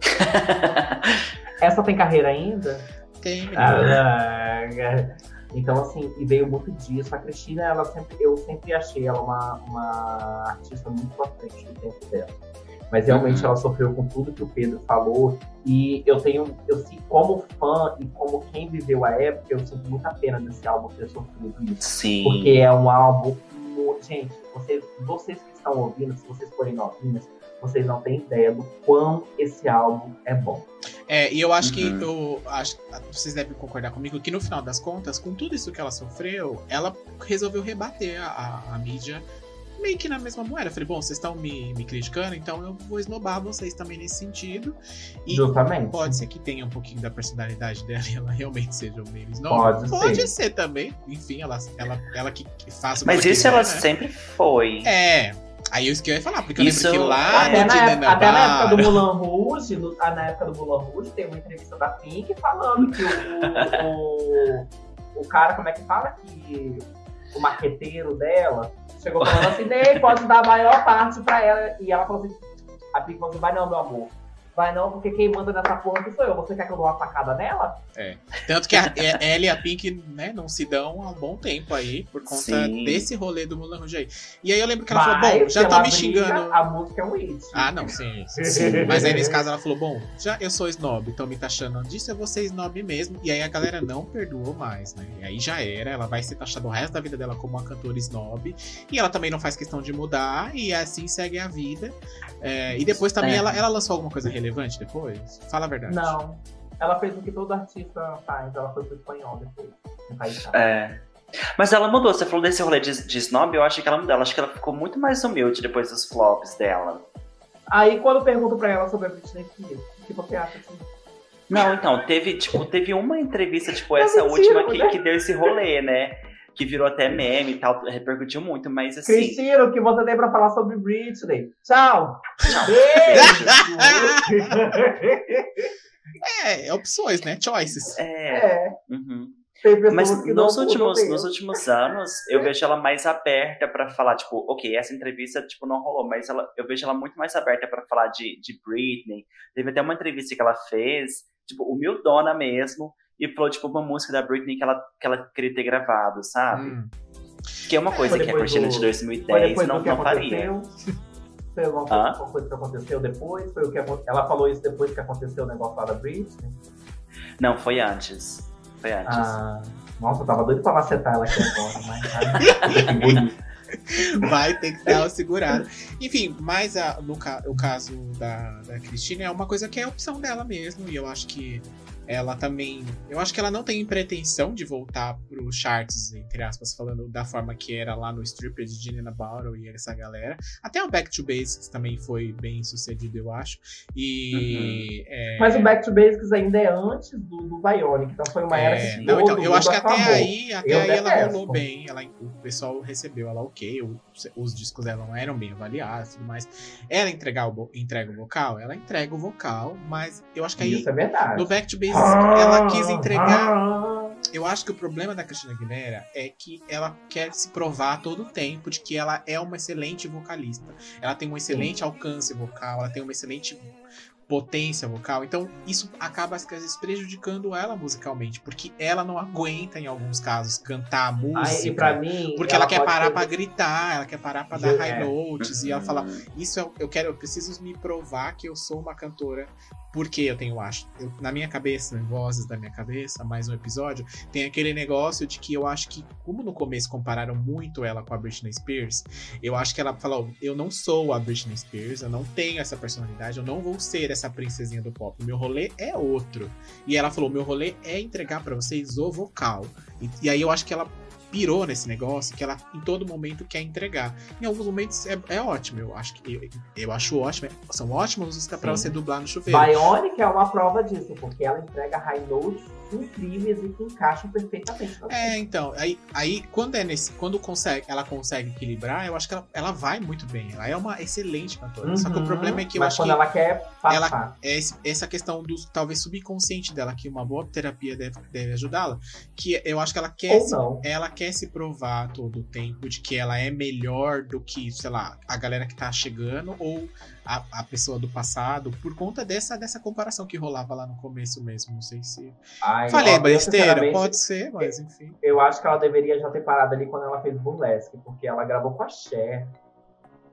Essa tem carreira ainda? Tem, menina. Ah, então, assim, e veio muito disso. A Cristina, ela sempre, eu sempre achei ela uma, uma artista muito à frente do tempo dela. Mas realmente Uhum. ela sofreu com tudo que o Pedro falou. E eu tenho, eu como fã e como quem viveu a época, eu sinto muita pena desse álbum ter sofrido isso. Sim. Porque é um álbum. Gente, vocês, vocês que estão ouvindo, se vocês forem novinhas, vocês não têm ideia do quão esse álbum é bom. É, e eu acho que Uhum. eu acho vocês devem concordar comigo que no final das contas, com tudo isso que ela sofreu, ela resolveu rebater a, a- a mídia meio que na mesma moeda. Eu falei, bom, vocês estão me, me criticando, então eu vou esnobar vocês também nesse sentido. E Justamente. pode ser que tenha um pouquinho da personalidade dela e ela realmente seja um meio snob. Pode Pode ser. ser também. Enfim, ela, ela, ela que, que faça o que Mas isso quiser, ela né? sempre foi. É. Aí eu ia falar, porque eu Isso- lembro que lá Até no na, época, Dinana até na época do Mulan Rouge, ah, na época do Mulan Rouge, tem uma entrevista da Pink falando que o, o, o cara, como é que fala? Que o marqueteiro dela chegou falando assim, Ney, pode dar a maior parte pra ela. E ela falou assim, A Pink falou assim, vai não, meu amor. Vai não, porque quem manda nessa porra aqui sou eu. Você quer que eu dou uma facada nela? Tanto que a, é- ela e a Pink, né, não se dão há um bom tempo aí, por conta Sim. desse rolê do Mulan Rouge aí. E aí eu lembro que ela Mas, falou, bom, já estão me briga, xingando. A música é um hit. Ah, não, sim, sim. Mas aí nesse caso ela falou, bom, já eu sou snob, estão me taxando disso, eu vou ser snob mesmo. E aí a galera não perdoou mais, né? E aí já era, ela vai ser taxada o resto da vida dela como uma cantora snob. E ela também não faz questão de mudar, e assim segue a vida. É, e depois também É. ela, ela lançou alguma coisa relevante depois? Fala a verdade. Não. Ela fez o que todo artista faz. Ela foi pro espanhol depois. No país dela. É. Mas ela mudou, você falou desse rolê de, de snob, eu acho que ela mudou. Eu acho que ela ficou muito mais humilde depois dos flops dela. Aí quando eu pergunto pra ela sobre a Britney Spears, o que você acha assim? Não, então, teve, tipo, teve uma entrevista, tipo, É essa mentira, última que, mulher. que deu esse rolê, né? Que virou até meme e tal, repercutiu muito, mas assim. Cristina, o que você tem pra falar sobre Britney? Tchau! Beijo! É, opções, né? Choices. É. é, uhum. Mas não nos últimos, nos últimos anos, eu vejo ela mais aberta pra falar, tipo, ok, essa entrevista, tipo, não rolou, mas ela, eu vejo ela muito mais aberta pra falar de, de Britney. Teve até uma entrevista que ela fez, tipo, humildona mesmo, e falou, tipo, uma música da Britney que ela, que ela queria ter gravado, sabe? Hum. Que é uma coisa que a Cristina do- de Foi 2010 depois não, não faria. Foi alguma coisa que aconteceu depois? Foi o que Ela falou isso depois que aconteceu o negócio lá da Britney? Não, foi antes. Foi antes. Ah, nossa, eu tava doido pra macetar ela aqui agora, mas que bonito. Vai ter que dar uma segurada. Enfim, mas a- no ca- o caso da, da Cristina é uma coisa que é opção dela mesmo. E eu acho que ela também. Eu acho que ela não tem pretensão de voltar pro charts, entre aspas, falando da forma que era lá no Stripper de Gina Battle e essa galera. Até o Back to Basics também foi bem sucedido, eu acho. E. é, Mas o Back to Basics ainda é antes do, do Bionic, então foi uma era é, que não, então, eu acho que até aclamou. aí, até Eu aí ela detesto. rolou bem. Ela, o pessoal recebeu ela ok, o- os discos dela não eram bem avaliados e tudo mais. Ela entregar o, entrega o vocal, ela entrega o vocal, mas eu acho que aí Isso é verdade. no Back to Basics ela quis entregar. ah, Eu acho que o problema da Cristina Aguilera é que ela quer se provar todo tempo de que ela é uma excelente vocalista. Ela tem um excelente alcance vocal, ela tem uma excelente potência vocal. Então, isso acaba às vezes prejudicando ela musicalmente, porque ela não aguenta em alguns casos cantar a Ai, música. pra mim. porque ela, quer pode parar ser- pra gritar, ela quer parar pra dar É. high notes e ela fala: Uhum. isso é, eu quero, eu preciso me provar que eu sou uma cantora. Porque eu tenho, acho, eu- na minha cabeça, em vozes da minha cabeça, mais um episódio, tem aquele negócio de que eu acho que, como no começo compararam muito ela com a Britney Spears, eu acho que ela falou: eu não sou a Britney Spears, eu não tenho essa personalidade, eu não vou ser essa princesinha do pop. Meu rolê é outro. E ela falou: meu rolê é entregar pra vocês o vocal. E, e aí eu acho que ela pirou nesse negócio que ela em todo momento quer entregar. Em alguns momentos é, é ótimo, eu acho que eu, eu acho ótimo, são ótimas músicas pra Sim. você dublar no chuveiro. Bionic é uma prova disso, porque ela entrega high notes incríveis e que encaixam perfeitamente É, então, aí, aí quando é nesse, quando consegue, ela consegue equilibrar, eu acho que ela, ela vai muito bem. Ela é uma excelente cantora. Só que o Uhum, problema é que eu mas acho quando que ela quer passar. é esse- essa questão do talvez subconsciente dela, que uma boa terapia deve, deve ajudá-la, que eu acho que ela quer se, ela quer se provar todo o tempo de que ela é melhor do que, sei lá, a galera que tá chegando ou a, a pessoa do passado, por conta dessa, dessa comparação que rolava lá no começo mesmo. Não sei se. Ai, Falei eu, besteira? Pode ser, mas enfim. Eu acho que ela deveria já ter parado ali quando ela fez Burlesque, porque ela gravou com a Cher.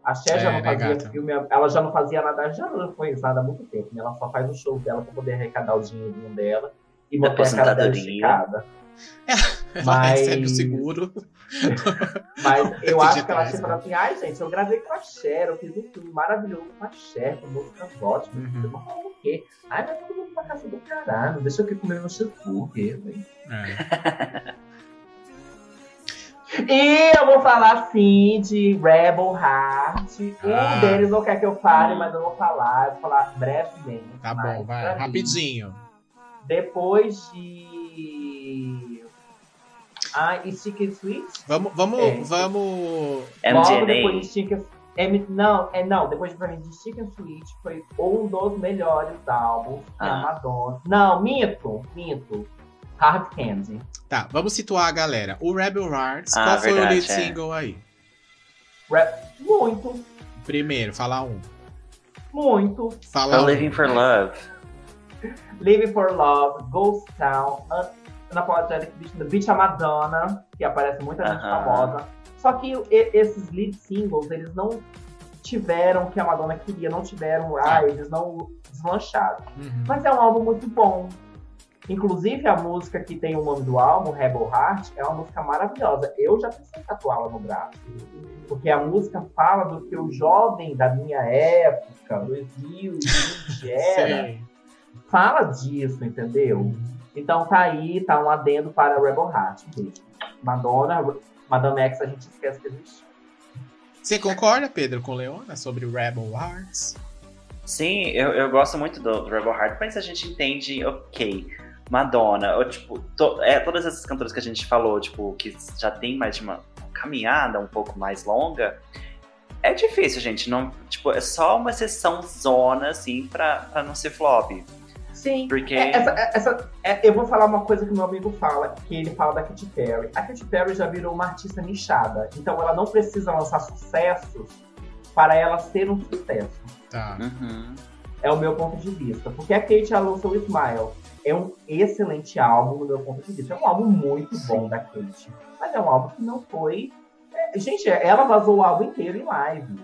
A Cher já É, não né, fazia gata? filme, ela já não fazia nada, já não foi nada há muito tempo, né? Ela só faz o show dela pra poder arrecadar o dinheirinho dela e manter a cara dela esticada. Ela Mas- recebe o seguro. Mas eu acho que ela ter tinha essa. falado assim, ai gente, eu gravei com a Cher, eu fiz um filme maravilhoso com a Cher, com músicas ótimas. Uhum. Eu não falo o quê? Ai, mas todo mundo pra casa do caralho, deixa eu aqui comer meu cheeseburger. É. E eu vou falar sim de Rebel Heart. Ah. Um deles não quer que eu fale, Hum. mas eu vou falar. Eu vou falar brevemente. Tá bom, vai. pra mim, Rapidinho. Depois de. Ah, e Chicken Sweet? Vamos, vamos, É. vamos. Depois MDNA. de Chicken M- Não, é, não, depois de, pra mim, de Chicken Sweet foi um dos melhores álbuns Ah. Madonna. Não, minto, minto. Hard Candy. Tá, vamos situar a galera. O Rebel Hearts, Ah, qual foi o verdade, lead é. single aí? Rap- Muito. Primeiro, falar um. Muito. Fala. Tô Living for Love. Living for Love, Ghost Town, An- Unapologetic Bitch, The Bitch a Madonna, que aparece muita gente Aham. famosa. Só que e- esses lead singles, eles não tiveram o que a Madonna queria, não tiveram, ah, eles não deslancharam. Uhum. Mas é um álbum muito bom. Inclusive, a música que tem o nome do álbum, Rebel Heart, é uma música maravilhosa. Eu já pensei em tatuá-la no braço. Porque a música fala do que o jovem da minha época, 2020, era. Fala disso, entendeu? Então tá aí, tá um adendo para Rebel Heart. Madonna, Madame X, a gente esquece que existe. Você concorda, Pedro, com Leona sobre Rebel Hearts? Sim, eu, eu gosto muito do, do Rebel Heart, mas a gente entende, ok, Madonna, ou, tipo, to- é, todas essas cantoras que a gente falou, tipo, que já tem mais de uma caminhada um pouco mais longa, é difícil, gente, não, tipo, é só uma sessão zona, assim, pra, pra não ser flop, Sim. porque... É, essa, é- essa- é, eu vou falar uma coisa que meu amigo fala, que ele fala da Katy Perry. A Katy Perry já virou uma artista nichada, então ela não precisa lançar sucessos para ela ser um sucesso. Tá. Uhum. É o meu ponto de vista. Porque a Kate lançou o Smile. É um excelente álbum, do meu ponto de vista. É um álbum muito bom da Kate. Mas é um álbum que não foi. é, gente, ela vazou o álbum inteiro em live.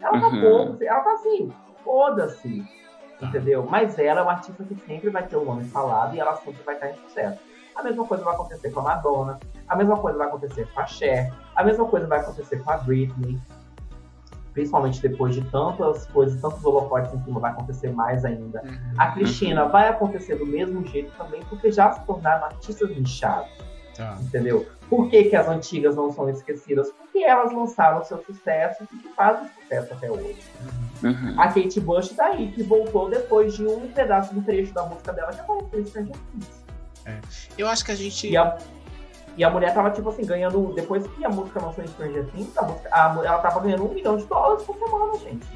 Ela tá Uhum. ela tá assim, foda-se. Tá. Entendeu? Mas ela é uma artista que sempre vai ter o nome falado e ela sempre vai estar em sucesso. A mesma coisa vai acontecer com a Madonna, a mesma coisa vai acontecer com a Cher, a mesma coisa vai acontecer com a Britney. Principalmente depois de tantas coisas, tantos holofotes em cima, vai acontecer mais ainda. Uhum. A Cristina vai acontecer do mesmo jeito também, porque já se tornaram artistas nichados, Tá. entendeu? Por que, que as antigas não são esquecidas? Porque elas lançaram seu sucesso e que fazem sucesso até hoje. Uhum. A Kate Bush tá aí, que voltou depois de um pedaço do trecho da música dela que apareceu em Stranger Things. Eu acho que a gente. E a, e a mulher tava, tipo assim, ganhando. Depois que a música lançou em Stranger Things, a música, a ela tava ganhando um milhão de dólares por semana, gente.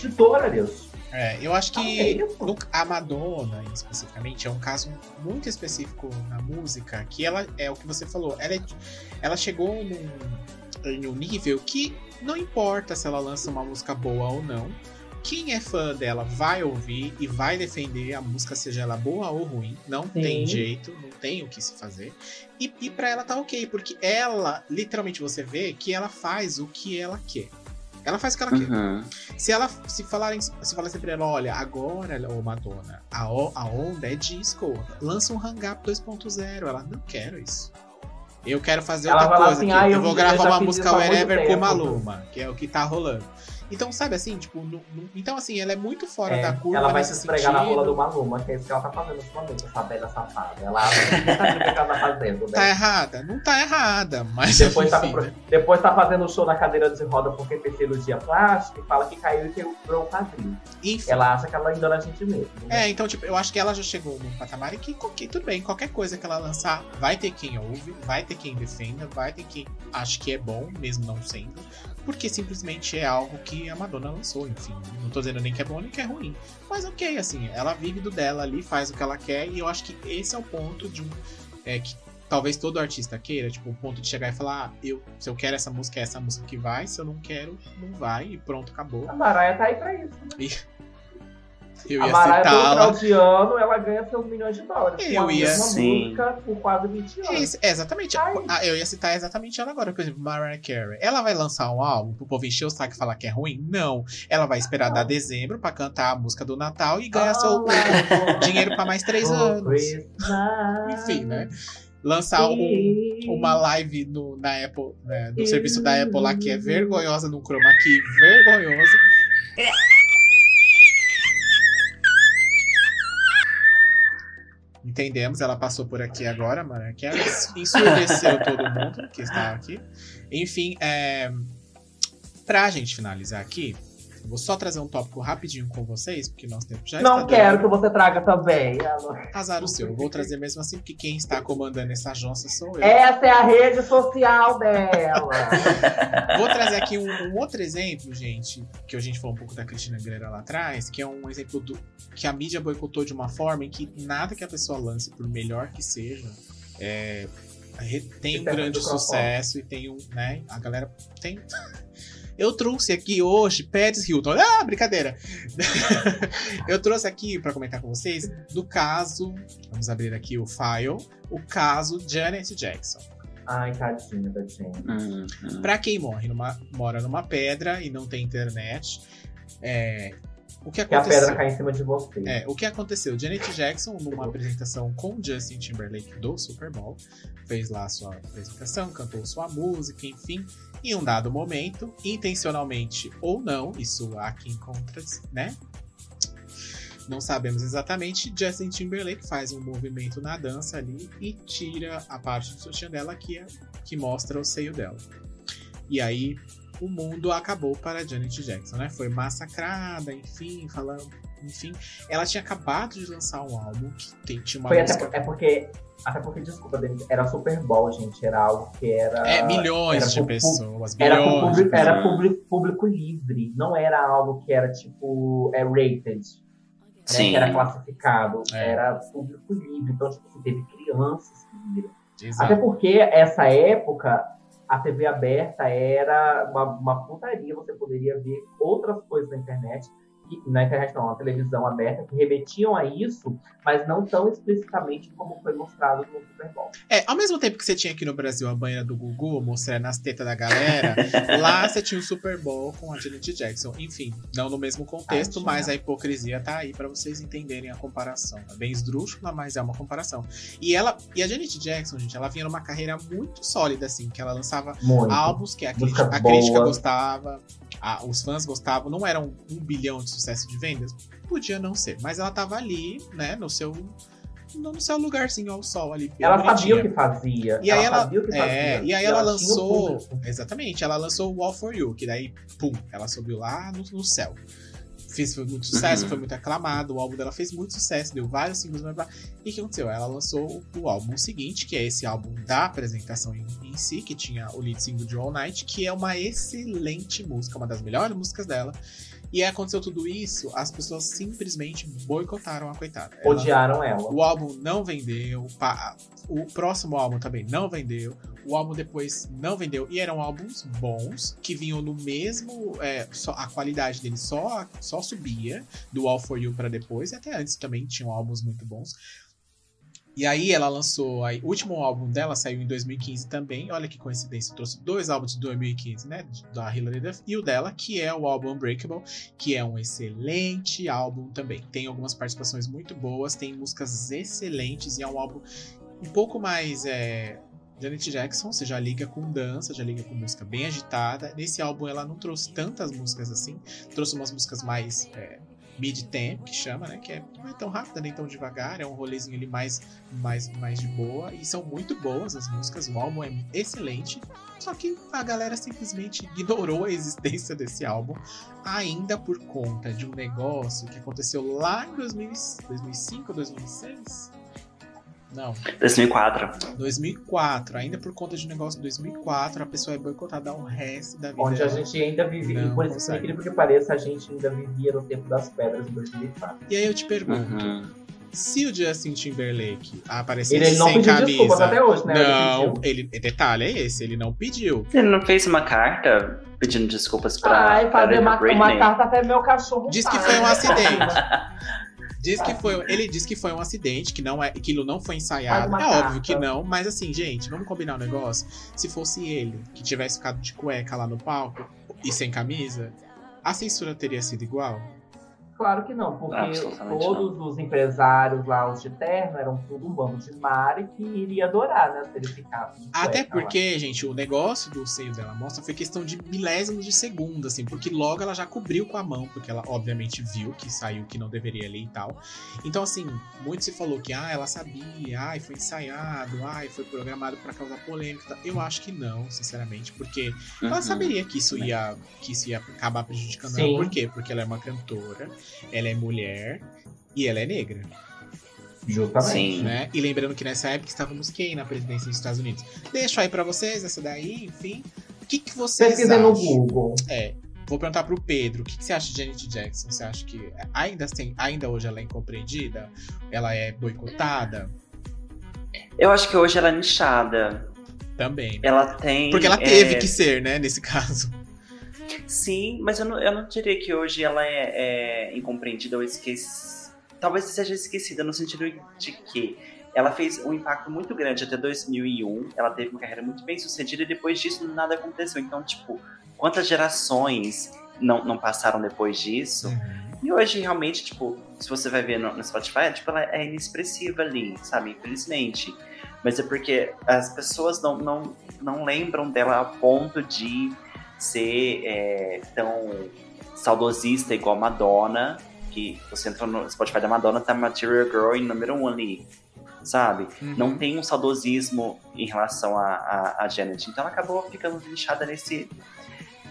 De dólares. É, eu acho Ah, é que no- a Madonna, especificamente, é um caso muito específico na música, que ela é o que você falou, ela, é- ela chegou num, em um nível que não importa se ela lança uma música boa ou não, quem é fã dela vai ouvir e vai defender a música, seja ela boa ou ruim, não tem Sim. jeito, não tem o que se fazer. E, e para ela tá ok, porque ela, literalmente você vê que ela faz o que ela quer. Ela faz o que ela quer. Uhum. Se ela se falarem, se falarem pra ela, olha, agora, ô Madonna, a, a onda é disco, lança um Hang Up 2.0. Ela não quero isso. Eu quero fazer Ela outra coisa. assim, aqui. "Ah, eu, eu- vou gravar uma música wherever com tempo." Maluma, que é o que tá rolando. Então, sabe assim, tipo, no- no- então assim, ela é muito fora É, da curva ela vai se esfregar na rola do Maluma, que é isso que ela tá fazendo ultimamente, essa velha safada. Ela que não sabe o que ela tá fazendo, Tá né? errada? Não tá errada, mas Depois tá, depois tá fazendo show na cadeira de roda porque fez cirurgia plástica e fala que caiu e quebrou o quadril. Enfim. Ela acha que ela engana a gente mesmo. né? É, então, tipo, eu acho que ela já chegou num patamar em que, ok, tudo bem, qualquer coisa que ela lançar, vai ter quem ouve, vai ter quem defenda, vai ter quem acha que é bom, mesmo não sendo, porque simplesmente é algo que a Madonna lançou, enfim. Não tô dizendo nem que é bom nem que é ruim. Mas ok, assim, ela vive do dela ali, faz o que ela quer, e eu acho que esse é o ponto de um. É, que talvez todo artista queira, tipo, o ponto de chegar e falar, ah, eu, se eu quero essa música, é essa música que vai, se eu não quero, não vai, e pronto, acabou. A Mariah tá aí pra isso. né? Eu A ia Mariah, citá-la. final ela ganha seus milhões de dólares. Eu ia- mesma Sim. música por quase 20 anos. Esse- é, exatamente. Ai. Ah, eu ia citar exatamente ela agora. Por exemplo, Mariah Carey. Ela vai lançar um álbum pro povo encher o saco e falar que é ruim? Não. Ela vai esperar dar dezembro pra cantar a música do Natal e ganhar seu I want dinheiro pra mais três anos. Enfim, né? Lançar um- uma live no, na Apple, né, no serviço da Apple lá que é vergonhosa, num chroma key vergonhoso. Entendemos, ela passou por aqui agora, Mariah Carey, ensurdeceu todo mundo que está aqui. Enfim, é... pra gente finalizar aqui, vou só trazer um tópico rapidinho com vocês, porque nosso tempo já Não está quero que você traga também. Azar o seu, eu vou trazer mesmo assim, porque quem está comandando essa jonça sou eu. Essa é a rede social dela. Vou trazer aqui um, um outro exemplo, gente, que a gente falou um pouco da Cristina Aguilera lá atrás, que é um exemplo do que a mídia boicotou de uma forma em que nada que a pessoa lance, por melhor que seja, é, tem um grande sucesso e tem um, né, a galera tem Eu trouxe aqui hoje Paris Hilton. Ah, brincadeira! eu trouxe aqui para comentar com vocês do caso. Vamos abrir aqui o file. O caso Janet Jackson. Ai, tadinha da Jane. Uhum. Pra quem morre numa, mora numa pedra e não tem internet, é, o que Que a aconteceu? pedra cai em cima de você. É, o que aconteceu? Janet Jackson, numa apresentação com Justin Timberlake do Super Bowl, fez lá sua apresentação, cantou sua música, enfim. Em um dado momento, intencionalmente ou não, isso há quem encontra, né? Não sabemos exatamente. Justin Timberlake faz um movimento na dança ali e tira a parte do sutiã dela que, é, que mostra o seio dela. E aí o mundo acabou para Janet Jackson, né? Foi massacrada, enfim, falando. Enfim, ela tinha acabado de lançar um álbum que tem- tinha uma Foi até, música. por- é porque. Até porque, desculpa, Denise, era Super Bowl, gente. Era algo que era. É, milhões era de pessoas, Era, público, era público, público livre. Não era algo que era tipo. É rated. Né, Sim. que era classificado. É. Era público livre. Então, tipo, assim, teve crianças que viram. Exato. Até porque essa época, a TV aberta era uma, uma putaria. Você poderia ver outras coisas na internet. Que- na internet não, na televisão aberta, que remetiam a isso, mas não tão explicitamente como foi mostrado no Super Bowl. É, ao mesmo tempo que você tinha aqui no Brasil a banheira do Gugu mostrando as tetas da galera, lá você tinha o Super Bowl com a Janet Jackson. Enfim, não no mesmo contexto, Ah, tinha. mas a hipocrisia tá aí pra vocês entenderem a comparação. É bem esdrúxula, mas é uma comparação. E ela, e a Janet Jackson, gente, ela vinha numa carreira muito sólida, assim, que ela lançava Muito. álbuns que a, crítica, a crítica gostava, a- os fãs gostavam, não eram um bilhão de sucesso de vendas? Podia não ser, mas ela tava ali, né, no seu, no seu lugarzinho ao sol ali. Ela sabia bonitinha. o que fazia. E aí ela, sabia o que fazia. é, e aí ela, tinha o lançou, exatamente, ela lançou o All For You, que daí, pum, ela subiu lá no, no céu. Fez foi muito sucesso, Uhum. foi muito aclamado, o álbum dela fez muito sucesso, deu vários singles, blá, blá. e o que aconteceu? Ela lançou o álbum seguinte, que é esse álbum da apresentação em, em si, que tinha o lead single de All Night, que é uma excelente música, uma das melhores músicas dela. E aí aconteceu tudo isso, as pessoas simplesmente boicotaram a coitada. Ela- Odiaram ela. o álbum não vendeu, o próximo álbum também não vendeu, o álbum depois não vendeu, e eram álbuns bons, que vinham no mesmo. é, só, a qualidade deles só, só subia, do All For You pra depois, e até antes também tinham álbuns muito bons. E aí ela lançou, aí, o último álbum dela saiu em 2015 também, olha que coincidência, trouxe dois álbuns de 2015, né, da Hilary Duff, e o dela, que é o álbum Unbreakable, que é um excelente álbum também. Tem algumas participações muito boas, tem músicas excelentes e é um álbum um pouco mais é, Janet Jackson, você já liga com dança, já liga com música bem agitada. Nesse álbum ela não trouxe tantas músicas assim, trouxe umas músicas mais é, mid-tempo, que chama, né? Que é, não é tão rápida nem tão devagar, é um rolezinho ali mais, mais, mais de boa. E são muito boas as músicas, o álbum é excelente. Só que a galera simplesmente ignorou a existência desse álbum, ainda por conta de um negócio que aconteceu lá em 2000, 2005 ou 2006? Não, 2004. 2004. Ainda por conta de um negócio de 2004, a pessoa é boicotada o resto da vida. Onde a gente ainda vivia. Não por isso, por incrível que pareça, a gente ainda vivia no tempo das pedras em 2004. E aí eu te pergunto, Uhum. se o Justin Timberlake aparecesse Ele não sem pediu camisa... desculpas até hoje, né? Ele Não, pediu. ele, detalhe é esse, ele não pediu. Ele não fez uma carta pedindo desculpas pra, Ai, pra fazer uma, uma carta até meu cachorro. Diz que foi um acidente. Diz que foi, ele diz que foi um acidente, que não é, aquilo não foi ensaiado. É óbvio que não, mas assim, gente, vamos combinar um negócio. Se fosse ele que tivesse ficado de cueca lá no palco e sem camisa, a censura teria sido igual. Claro que não, porque Absolutamente todos os empresários lá, os de terno, eram tudo um bando de mare que iria adorar, né? Se ele ficasse. Até cueca lá. porque, gente, o negócio do seio dela mostra foi questão de milésimos de segundo, assim, porque logo ela já cobriu com a mão, porque ela obviamente viu que saiu que não deveria ali e tal. Então, assim, muito se falou que, ah, ela sabia, ai, foi ensaiado, ai, foi programado pra causar polêmica. e tal. Eu acho que não, sinceramente, porque ela Uhum. saberia que isso ia, que isso ia acabar prejudicando Sim. ela. Por quê? Porque ela é uma cantora, ela é mulher e ela é negra Justamente. Sim. né? E lembrando que nessa época estávamos quem na presidência dos Estados Unidos? Deixo aí pra vocês essa daí, enfim. O que, que vocês Pesquisei acham? no Google. É. Vou perguntar pro Pedro, o que, que você acha de Janet Jackson? Você acha que ainda, assim, ainda hoje ela é incompreendida? Ela é boicotada? Eu acho que hoje ela é nichada. Também. né? Ela tem. Porque ela teve é, que ser, né, nesse caso. Sim, mas eu não, eu não diria que hoje ela é, é incompreendida ou esquecida. Talvez seja esquecida no sentido de que ela fez um impacto muito grande até 2001. Ela teve uma carreira muito bem sucedida e depois disso nada aconteceu. Então, tipo, quantas gerações não, não passaram depois disso? Uhum. E hoje, realmente, tipo, se você vai ver no, no Spotify, tipo, ela é inexpressiva ali, sabe? Infelizmente. Mas é porque as pessoas não, não, não lembram dela a ponto de ser é, tão saudosista igual Madonna, que você entra no Spotify da Madonna, tá Material Girl em número um ali, sabe? Uhum. Não tem um saudosismo em relação a, a, a Janet. Então ela acabou ficando lixada nesse,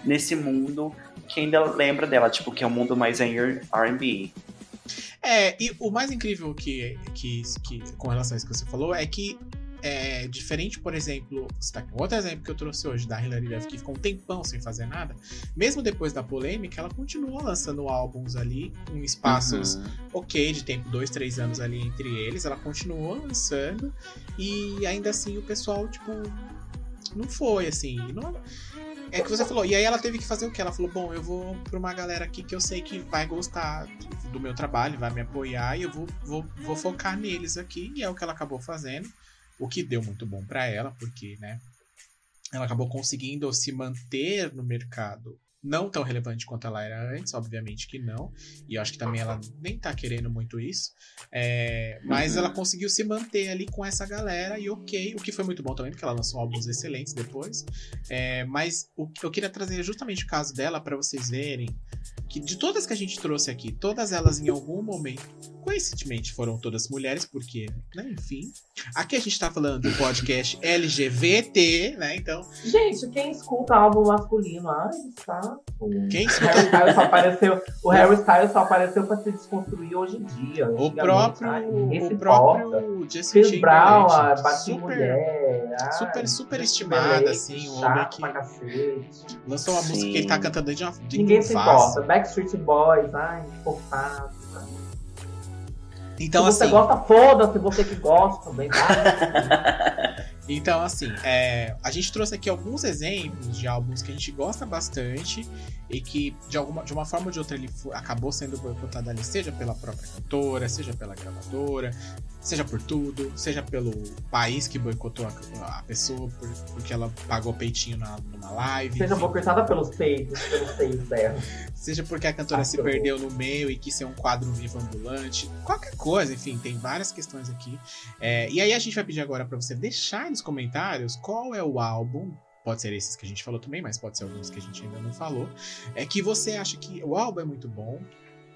nesse mundo que ainda lembra dela, tipo, que é um mundo mais em R&B. É, e o mais incrível que, que, que com relação a isso que você falou é que é diferente, por exemplo, você tá com outro exemplo que eu trouxe hoje da Hilary Duff, que ficou um tempão sem fazer nada. Mesmo depois da polêmica, ela continua lançando álbuns ali, com espaços Uhum. ok de tempo, dois, três anos ali entre eles. Ela continuou lançando e ainda assim o pessoal, tipo, não foi assim. Não... É que você falou, e aí ela teve que fazer o que? Ela falou: bom, eu vou pra uma galera aqui que eu sei que vai gostar do meu trabalho, vai me apoiar e eu vou, vou, vou focar neles aqui. E é o que ela acabou fazendo, o que deu muito bom pra ela, porque, né, ela acabou conseguindo se manter no mercado. Não tão relevante quanto ela era antes, obviamente que não. E eu acho que também ela nem tá querendo muito isso. É, mas Uhum. ela conseguiu se manter ali com essa galera e ok. O que foi muito bom também, porque ela lançou álbuns excelentes depois. É, mas o eu queria trazer justamente o caso dela para vocês verem que de todas que a gente trouxe aqui, todas elas em algum momento, coincidentemente, foram todas mulheres, porque, né, enfim. Aqui a gente tá falando do podcast LGBT, né? Então, Gente, quem escuta álbum masculino? Ai, saco. quem O escuta Harry Styles só apareceu, o Harry Styles só apareceu pra se desconstruir hoje em dia. o próprio, ai, o próprio Justin Chris Brown, em super, mulher. ai, super, super Timberlake, assim, um homem que lançou uma música que ele tá cantando de uma de Ninguém se importa. Backstreet Boys, ai, forçado. Então, se você assim, gosta, foda-se, você que gosta também. Vai. Então, assim, é, a gente trouxe aqui alguns exemplos de álbuns que a gente gosta bastante e que, de, alguma, de uma forma ou de outra, ele acabou sendo boicotado ali, seja pela própria cantora, seja pela gravadora, seja por tudo, seja pelo país que boicotou a, a pessoa por- porque ela pagou peitinho na, numa live. Seja enfim. boicotada pelos peitos, pelos seios dela. Seja porque a cantora Ah, se perdeu no meio e quis ser um quadro vivo ambulante. Qualquer coisa, enfim, tem várias questões aqui. É, e aí a gente vai pedir agora pra você deixar nos comentários qual é o álbum. Pode ser esses que a gente falou também, mas pode ser alguns que a gente ainda não falou. É que você acha que o álbum é muito bom.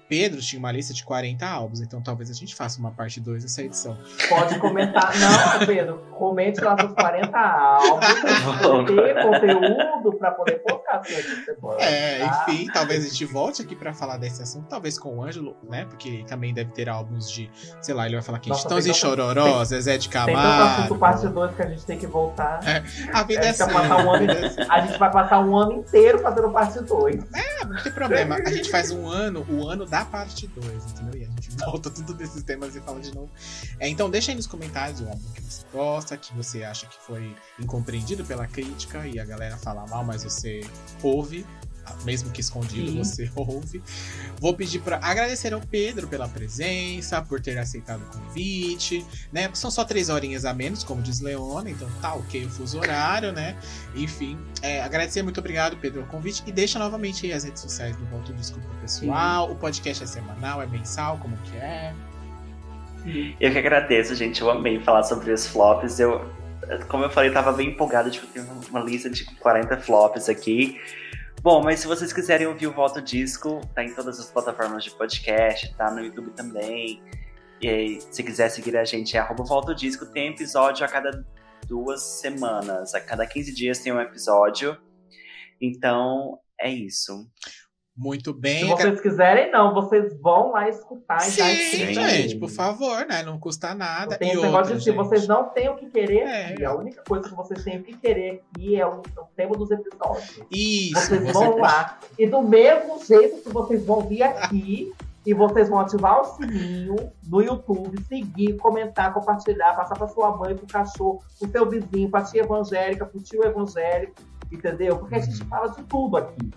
Pedro tinha uma lista de 40 álbuns, então talvez a gente faça uma parte 2 dessa edição. Pode comentar. Não, Pedro, comente lá nos 40 álbuns pra ter conteúdo pra poder semana. É, enfim, talvez a gente volte aqui pra falar desse assunto, talvez com o Ângelo, né? Porque ele também deve ter álbuns de, sei lá, ele vai falar aqui, Nossa, Titãs e tem tanto- Chororó, Zezé de Tem tanto assunto parte Camargo. 2 que a gente tem que voltar. A vida A é gente, vai assim, passar um a ano, é a gente vai passar um ano inteiro fazendo parte 2. Não tem problema, a gente faz um ano, o ano da parte 2, entendeu? E a gente volta tudo desses temas e fala de novo. É, então deixa aí nos comentários o álbum que você gosta, que você acha que foi incompreendido pela crítica e a galera fala mal, mas você ouve. Mesmo que escondido, Sim. você ouve. Vou pedir para agradecer ao Pedro pela presença, por ter aceitado o convite, né? São só três horinhas a menos, como diz Leona, então tá ok o fuso horário, né? Enfim, é, agradecer, muito obrigado, Pedro, o convite. E deixa novamente aí as redes sociais do Volta Disco pro pessoal. O podcast é semanal, é mensal, como que é? Eu que agradeço, gente. Eu amei falar sobre os flops. Eu, como eu falei, tava bem empolgado. Tipo, tem uma lista de 40 flops aqui. Bom, mas se vocês quiserem ouvir o Volta Disco, tá em todas as plataformas de podcast, tá no YouTube também. E aí, se quiser seguir a gente, é arroba Volta Disco. Tem episódio a cada duas semanas. A cada 15 dias tem um episódio. Então, é isso. Muito Se bem. vocês quiserem, não, vocês vão lá escutar já Sim, gente, aí. por favor, né? Não custa nada. Tem e negócio de se gente, vocês não têm o que querer É. aqui. A única coisa que vocês têm o que querer aqui é o, é o tema dos episódios. Isso, Vocês você vão lá. E do mesmo jeito que vocês vão vir aqui e vocês vão ativar o sininho no YouTube, seguir, comentar, compartilhar, passar pra sua mãe, pro cachorro, pro seu vizinho, pra tia evangélica, pro tio evangélico, entendeu? Porque a gente Uhum. fala de tudo aqui.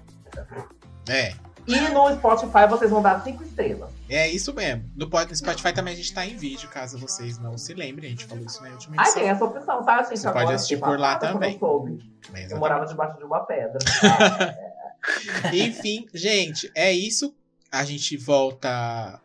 É. E no Spotify vocês vão dar cinco estrelas. É isso mesmo. No Spotify também a gente tá em vídeo, caso vocês não se lembrem. A gente falou isso na última Ah, edição. tem essa opção, tá, gente? Você Agora, pode assistir por lá também. Eu, soube. Eu morava debaixo de uma pedra. Enfim, gente, é isso. A gente volta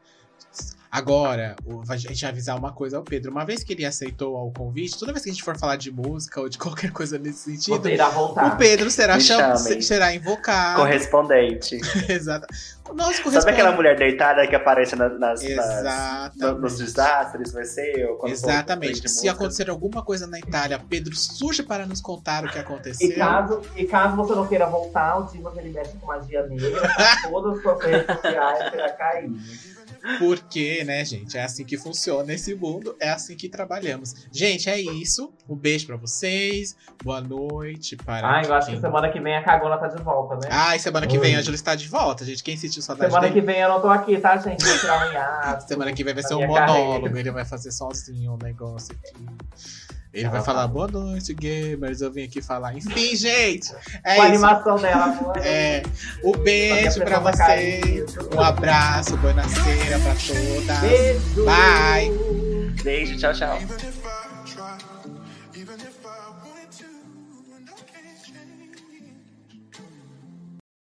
agora. A gente vai avisar uma coisa ao Pedro. Uma vez que ele aceitou o convite, toda vez que a gente for falar de música ou de qualquer coisa nesse sentido, o Pedro será, cham... será invocado. Correspondente. Exato. Nossa, Sabe aquela mulher deitada que aparece nas, nas, nos desastres? Vai ser eu. Exatamente. Se acontecer alguma coisa na Itália, Pedro surge para nos contar o que E aconteceu. caso, e caso você não queira voltar, o Dimas ele mexe com magia negra, tá? todas as suas redes sociais será cair. Porque, né, gente, é assim que funciona esse mundo, é assim que trabalhamos. Gente, é isso. Um beijo pra vocês. Boa noite para Ah, eu acho que semana que vem a cagona tá de volta, né? Ai, semana que vem Oi. a Ângela está de volta, gente. Quem sentiu saudade semana dele? que vem eu não tô aqui, tá, gente? Vou tirar um hiato. Semana que vem vai ser um monólogo, carreira. ele vai fazer sozinho o negócio aqui. Ele Ah, vai falar boa noite, gamers. Eu vim aqui falar. Enfim, gente, é Com a animação dela. boa É, noite. um beijo pra vocês. Um abraço, boa nasceira pra todas. Beijo. Bye. Beijo, tchau, tchau.